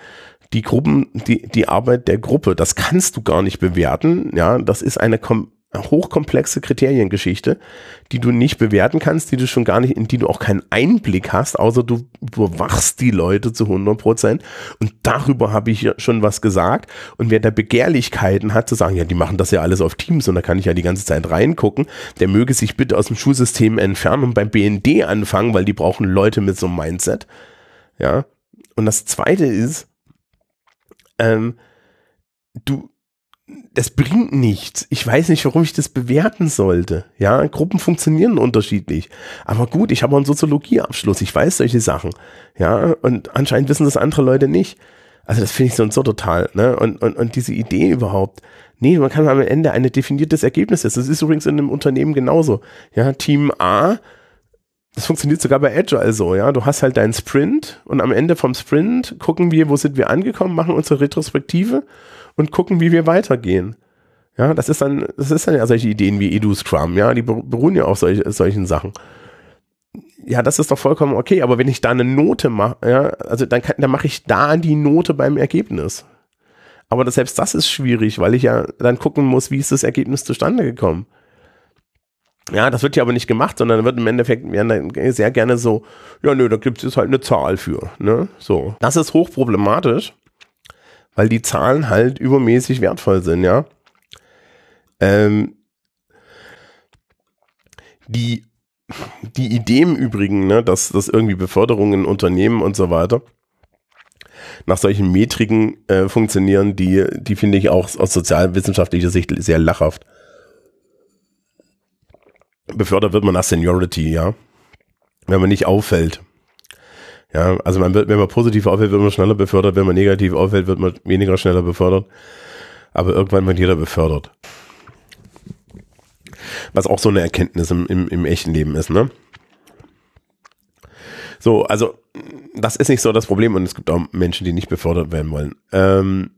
die Gruppen, die, die Arbeit der Gruppe. Das kannst du gar nicht bewerten. Ja, das ist eine kom hochkomplexe Kriteriengeschichte, die du nicht bewerten kannst, die du schon gar nicht, in die du auch keinen Einblick hast, außer du überwachst die Leute zu 100 Prozent. Und darüber habe ich schon was gesagt. Und wer da Begehrlichkeiten hat, zu sagen, ja, die machen das ja alles auf Teams und da kann ich ja die ganze Zeit reingucken, der möge sich bitte aus dem Schulsystem entfernen und beim BND anfangen, weil die brauchen Leute mit so einem Mindset. Ja. Und das zweite ist, ähm, du, das bringt nichts. Ich weiß nicht, warum ich das bewerten sollte. Ja, Gruppen funktionieren unterschiedlich. Aber gut, ich habe einen Soziologieabschluss. Ich weiß solche Sachen. Ja, und anscheinend wissen das andere Leute nicht. Also das finde ich so und so total. Ne? Und, und, und diese Idee überhaupt. Nee, man kann am Ende ein definiertes Ergebnis setzen. Das ist übrigens in einem Unternehmen genauso. Ja, Team A, das funktioniert sogar bei Agile so. Ja, du hast halt deinen Sprint und am Ende vom Sprint gucken wir, wo sind wir angekommen, machen unsere Retrospektive und gucken, wie wir weitergehen. Ja, das ist dann, das ist dann ja solche Ideen wie Edu Scrum, ja, die beruhen ja auf solch, solchen Sachen. Ja, das ist doch vollkommen okay, aber wenn ich da eine Note mache, ja, also dann, dann mache ich da die Note beim Ergebnis. Aber das, selbst das ist schwierig, weil ich ja dann gucken muss, wie ist das Ergebnis zustande gekommen. Ja, das wird ja aber nicht gemacht, sondern wird im Endeffekt werden sehr gerne so, ja, nö, da gibt es halt eine Zahl für. Ne? So. Das ist hochproblematisch weil die Zahlen halt übermäßig wertvoll sind, ja. Ähm, die, die Idee im Übrigen, ne, dass, dass irgendwie Beförderungen in Unternehmen und so weiter nach solchen Metriken äh, funktionieren, die, die finde ich auch aus sozialwissenschaftlicher Sicht sehr lachhaft. Befördert wird man nach Seniority, ja. Wenn man nicht auffällt. Ja, also man wird, wenn man positiv auffällt, wird man schneller befördert, wenn man negativ auffällt, wird man weniger schneller befördert. Aber irgendwann wird jeder befördert. Was auch so eine Erkenntnis im, im, im echten Leben ist, ne? So, also das ist nicht so das Problem und es gibt auch Menschen, die nicht befördert werden wollen. Ähm,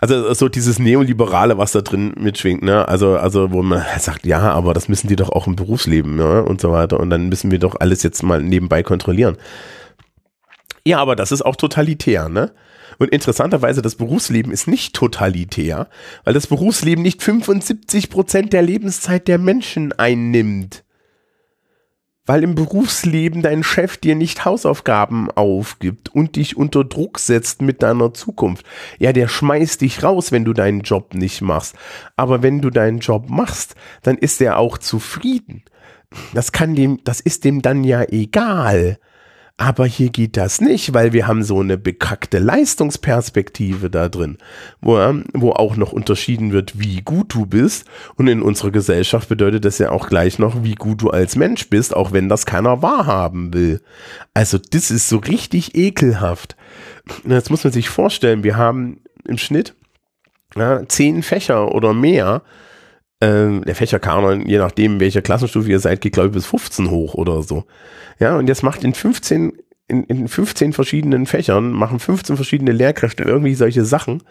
also so dieses Neoliberale, was da drin mitschwingt, ne? Also, also wo man sagt, ja, aber das müssen die doch auch im Berufsleben, ne? Und so weiter. Und dann müssen wir doch alles jetzt mal nebenbei kontrollieren. Ja, aber das ist auch totalitär, ne? Und interessanterweise, das Berufsleben ist nicht totalitär, weil das Berufsleben nicht 75 Prozent der Lebenszeit der Menschen einnimmt weil im Berufsleben dein Chef dir nicht Hausaufgaben aufgibt und dich unter Druck setzt mit deiner Zukunft. Ja, der schmeißt dich raus, wenn du deinen Job nicht machst. Aber wenn du deinen Job machst, dann ist er auch zufrieden. Das kann dem, das ist dem dann ja egal. Aber hier geht das nicht, weil wir haben so eine bekackte Leistungsperspektive da drin, wo, wo auch noch unterschieden wird, wie gut du bist. Und in unserer Gesellschaft bedeutet das ja auch gleich noch, wie gut du als Mensch bist, auch wenn das keiner wahrhaben will. Also das ist so richtig ekelhaft. Jetzt muss man sich vorstellen, wir haben im Schnitt ja, zehn Fächer oder mehr. Ähm, der Fächerkanon, je nachdem, welche Klassenstufe ihr seid, geht, glaube ich, bis 15 hoch oder so. Ja, und jetzt macht in 15, in, in 15 verschiedenen Fächern, machen 15 verschiedene Lehrkräfte irgendwie solche Sachen,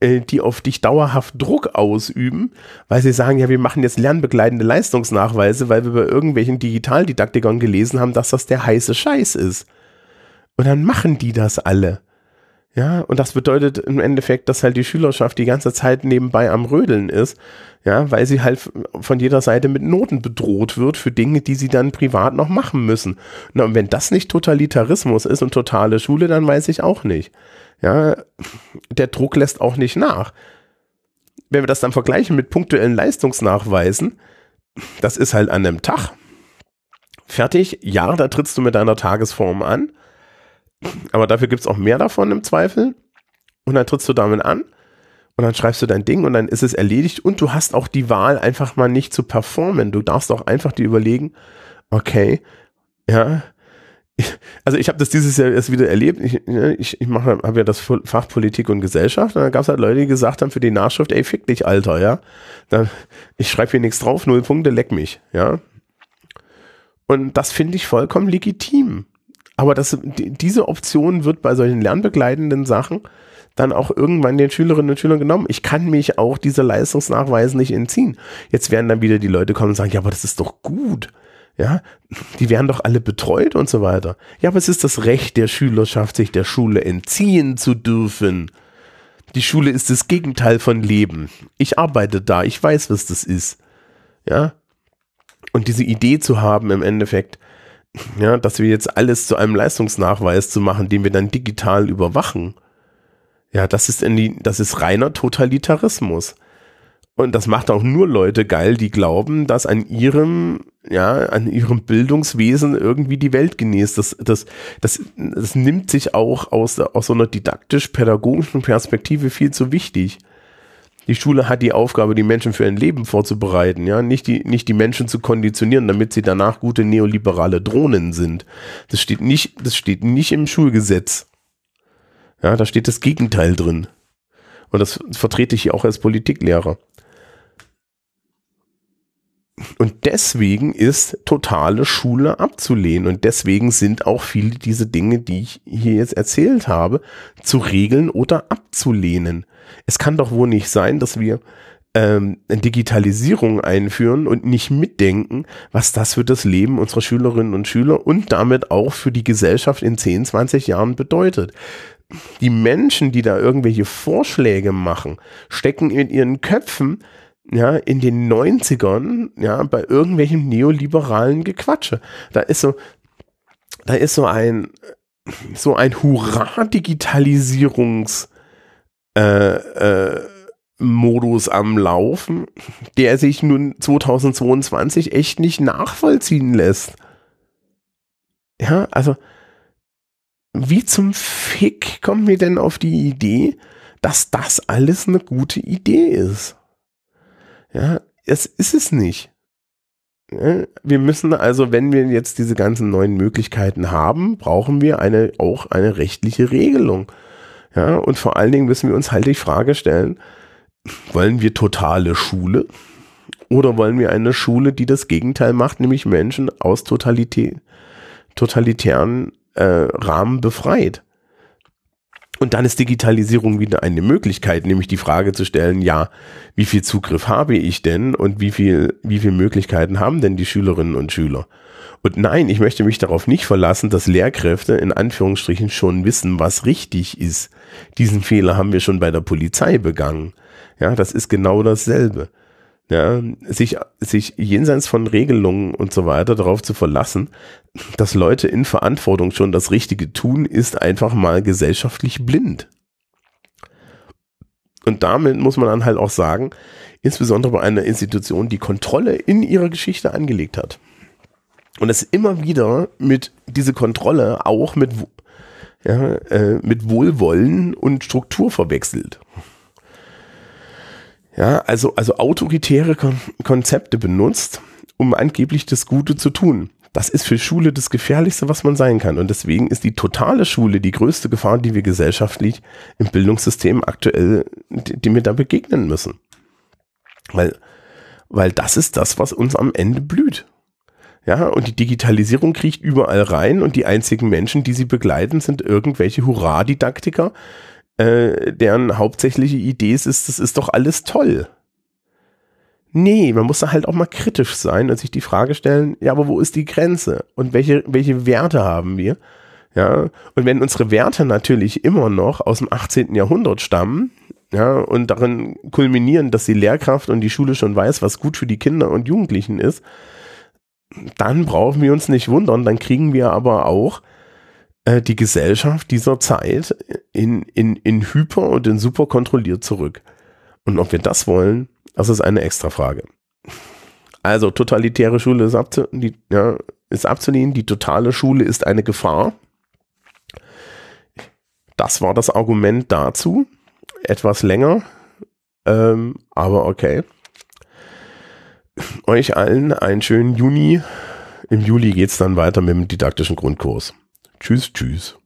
äh, die auf dich dauerhaft Druck ausüben, weil sie sagen, ja, wir machen jetzt lernbegleitende Leistungsnachweise, weil wir bei irgendwelchen Digitaldidaktikern gelesen haben, dass das der heiße Scheiß ist. Und dann machen die das alle. Ja, und das bedeutet im Endeffekt, dass halt die Schülerschaft die ganze Zeit nebenbei am Rödeln ist, ja, weil sie halt von jeder Seite mit Noten bedroht wird für Dinge, die sie dann privat noch machen müssen. Na, und wenn das nicht Totalitarismus ist und totale Schule, dann weiß ich auch nicht. Ja, der Druck lässt auch nicht nach. Wenn wir das dann vergleichen mit punktuellen Leistungsnachweisen, das ist halt an einem Tag. Fertig, ja, da trittst du mit deiner Tagesform an aber dafür gibt es auch mehr davon im Zweifel. Und dann trittst du damit an und dann schreibst du dein Ding und dann ist es erledigt und du hast auch die Wahl, einfach mal nicht zu performen. Du darfst auch einfach dir überlegen, okay, ja, also ich habe das dieses Jahr erst wieder erlebt. Ich, ne, ich, ich habe ja das Fach Politik und Gesellschaft und dann gab es halt Leute, die gesagt haben für die Nachschrift, ey, fick dich, Alter, ja. Dann, ich schreibe hier nichts drauf, null Punkte, leck mich, ja. Und das finde ich vollkommen legitim. Aber das, diese Option wird bei solchen lernbegleitenden Sachen dann auch irgendwann den Schülerinnen und Schülern genommen. Ich kann mich auch dieser Leistungsnachweise nicht entziehen. Jetzt werden dann wieder die Leute kommen und sagen, ja, aber das ist doch gut. Ja, die werden doch alle betreut und so weiter. Ja, aber es ist das Recht der Schülerschaft, sich der Schule entziehen zu dürfen. Die Schule ist das Gegenteil von Leben. Ich arbeite da, ich weiß, was das ist. Ja. Und diese Idee zu haben im Endeffekt, ja, dass wir jetzt alles zu einem Leistungsnachweis zu machen, den wir dann digital überwachen. Ja, das ist, in die, das ist reiner Totalitarismus. Und das macht auch nur Leute geil, die glauben, dass an ihrem, ja, an ihrem Bildungswesen irgendwie die Welt genießt. Das, das, das, das nimmt sich auch aus, aus so einer didaktisch-pädagogischen Perspektive viel zu wichtig. Die Schule hat die Aufgabe, die Menschen für ein Leben vorzubereiten, ja, nicht die, nicht die Menschen zu konditionieren, damit sie danach gute neoliberale Drohnen sind. Das steht nicht, das steht nicht im Schulgesetz. Ja, da steht das Gegenteil drin. Und das vertrete ich auch als Politiklehrer. Und deswegen ist totale Schule abzulehnen. Und deswegen sind auch viele diese Dinge, die ich hier jetzt erzählt habe, zu regeln oder abzulehnen es kann doch wohl nicht sein, dass wir ähm, Digitalisierung einführen und nicht mitdenken, was das für das Leben unserer Schülerinnen und Schüler und damit auch für die Gesellschaft in 10, 20 Jahren bedeutet. Die Menschen, die da irgendwelche Vorschläge machen, stecken in ihren Köpfen ja, in den 90ern, ja, bei irgendwelchen neoliberalen Gequatsche. Da ist so, da ist so ein, so ein Hurra-Digitalisierungs- äh, äh, am Laufen, der sich nun 2022 echt nicht nachvollziehen lässt. Ja, also wie zum Fick kommt mir denn auf die Idee, dass das alles eine gute Idee ist? Ja, es ist es nicht. Ja, wir müssen also, wenn wir jetzt diese ganzen neuen Möglichkeiten haben, brauchen wir eine, auch eine rechtliche Regelung. Ja, und vor allen Dingen müssen wir uns halt die Frage stellen, wollen wir totale Schule oder wollen wir eine Schule, die das Gegenteil macht, nämlich Menschen aus Totalität, totalitären äh, Rahmen befreit? Und dann ist Digitalisierung wieder eine Möglichkeit, nämlich die Frage zu stellen, ja, wie viel Zugriff habe ich denn und wie viel, wie viel Möglichkeiten haben denn die Schülerinnen und Schüler? Und nein, ich möchte mich darauf nicht verlassen, dass Lehrkräfte in Anführungsstrichen schon wissen, was richtig ist. Diesen Fehler haben wir schon bei der Polizei begangen. Ja, das ist genau dasselbe. Ja, sich, sich jenseits von Regelungen und so weiter darauf zu verlassen, dass Leute in Verantwortung schon das Richtige tun, ist einfach mal gesellschaftlich blind. Und damit muss man dann halt auch sagen, insbesondere bei einer Institution, die Kontrolle in ihrer Geschichte angelegt hat und es immer wieder mit diese Kontrolle auch mit, ja, äh, mit Wohlwollen und Struktur verwechselt. Ja, also, also autoritäre Kon Konzepte benutzt, um angeblich das Gute zu tun. Das ist für Schule das Gefährlichste, was man sein kann. Und deswegen ist die totale Schule die größte Gefahr, die wir gesellschaftlich im Bildungssystem aktuell, die, die wir da begegnen müssen. Weil, weil das ist das, was uns am Ende blüht. Ja, und die Digitalisierung kriecht überall rein und die einzigen Menschen, die sie begleiten, sind irgendwelche Hurra-Didaktiker, äh, deren hauptsächliche Idee ist, das ist doch alles toll. Nee, man muss da halt auch mal kritisch sein und sich die Frage stellen, ja, aber wo ist die Grenze? Und welche, welche Werte haben wir? Ja, und wenn unsere Werte natürlich immer noch aus dem 18. Jahrhundert stammen, ja, und darin kulminieren, dass die Lehrkraft und die Schule schon weiß, was gut für die Kinder und Jugendlichen ist, dann brauchen wir uns nicht wundern, dann kriegen wir aber auch äh, die Gesellschaft dieser Zeit in, in, in hyper und in super kontrolliert zurück. Und ob wir das wollen, das ist eine extra Frage. Also totalitäre Schule ist, abzu die, ja, ist abzulehnen, die totale Schule ist eine Gefahr. Das war das Argument dazu. Etwas länger, ähm, aber okay. Euch allen einen schönen Juni. Im Juli geht es dann weiter mit dem didaktischen Grundkurs. Tschüss, tschüss.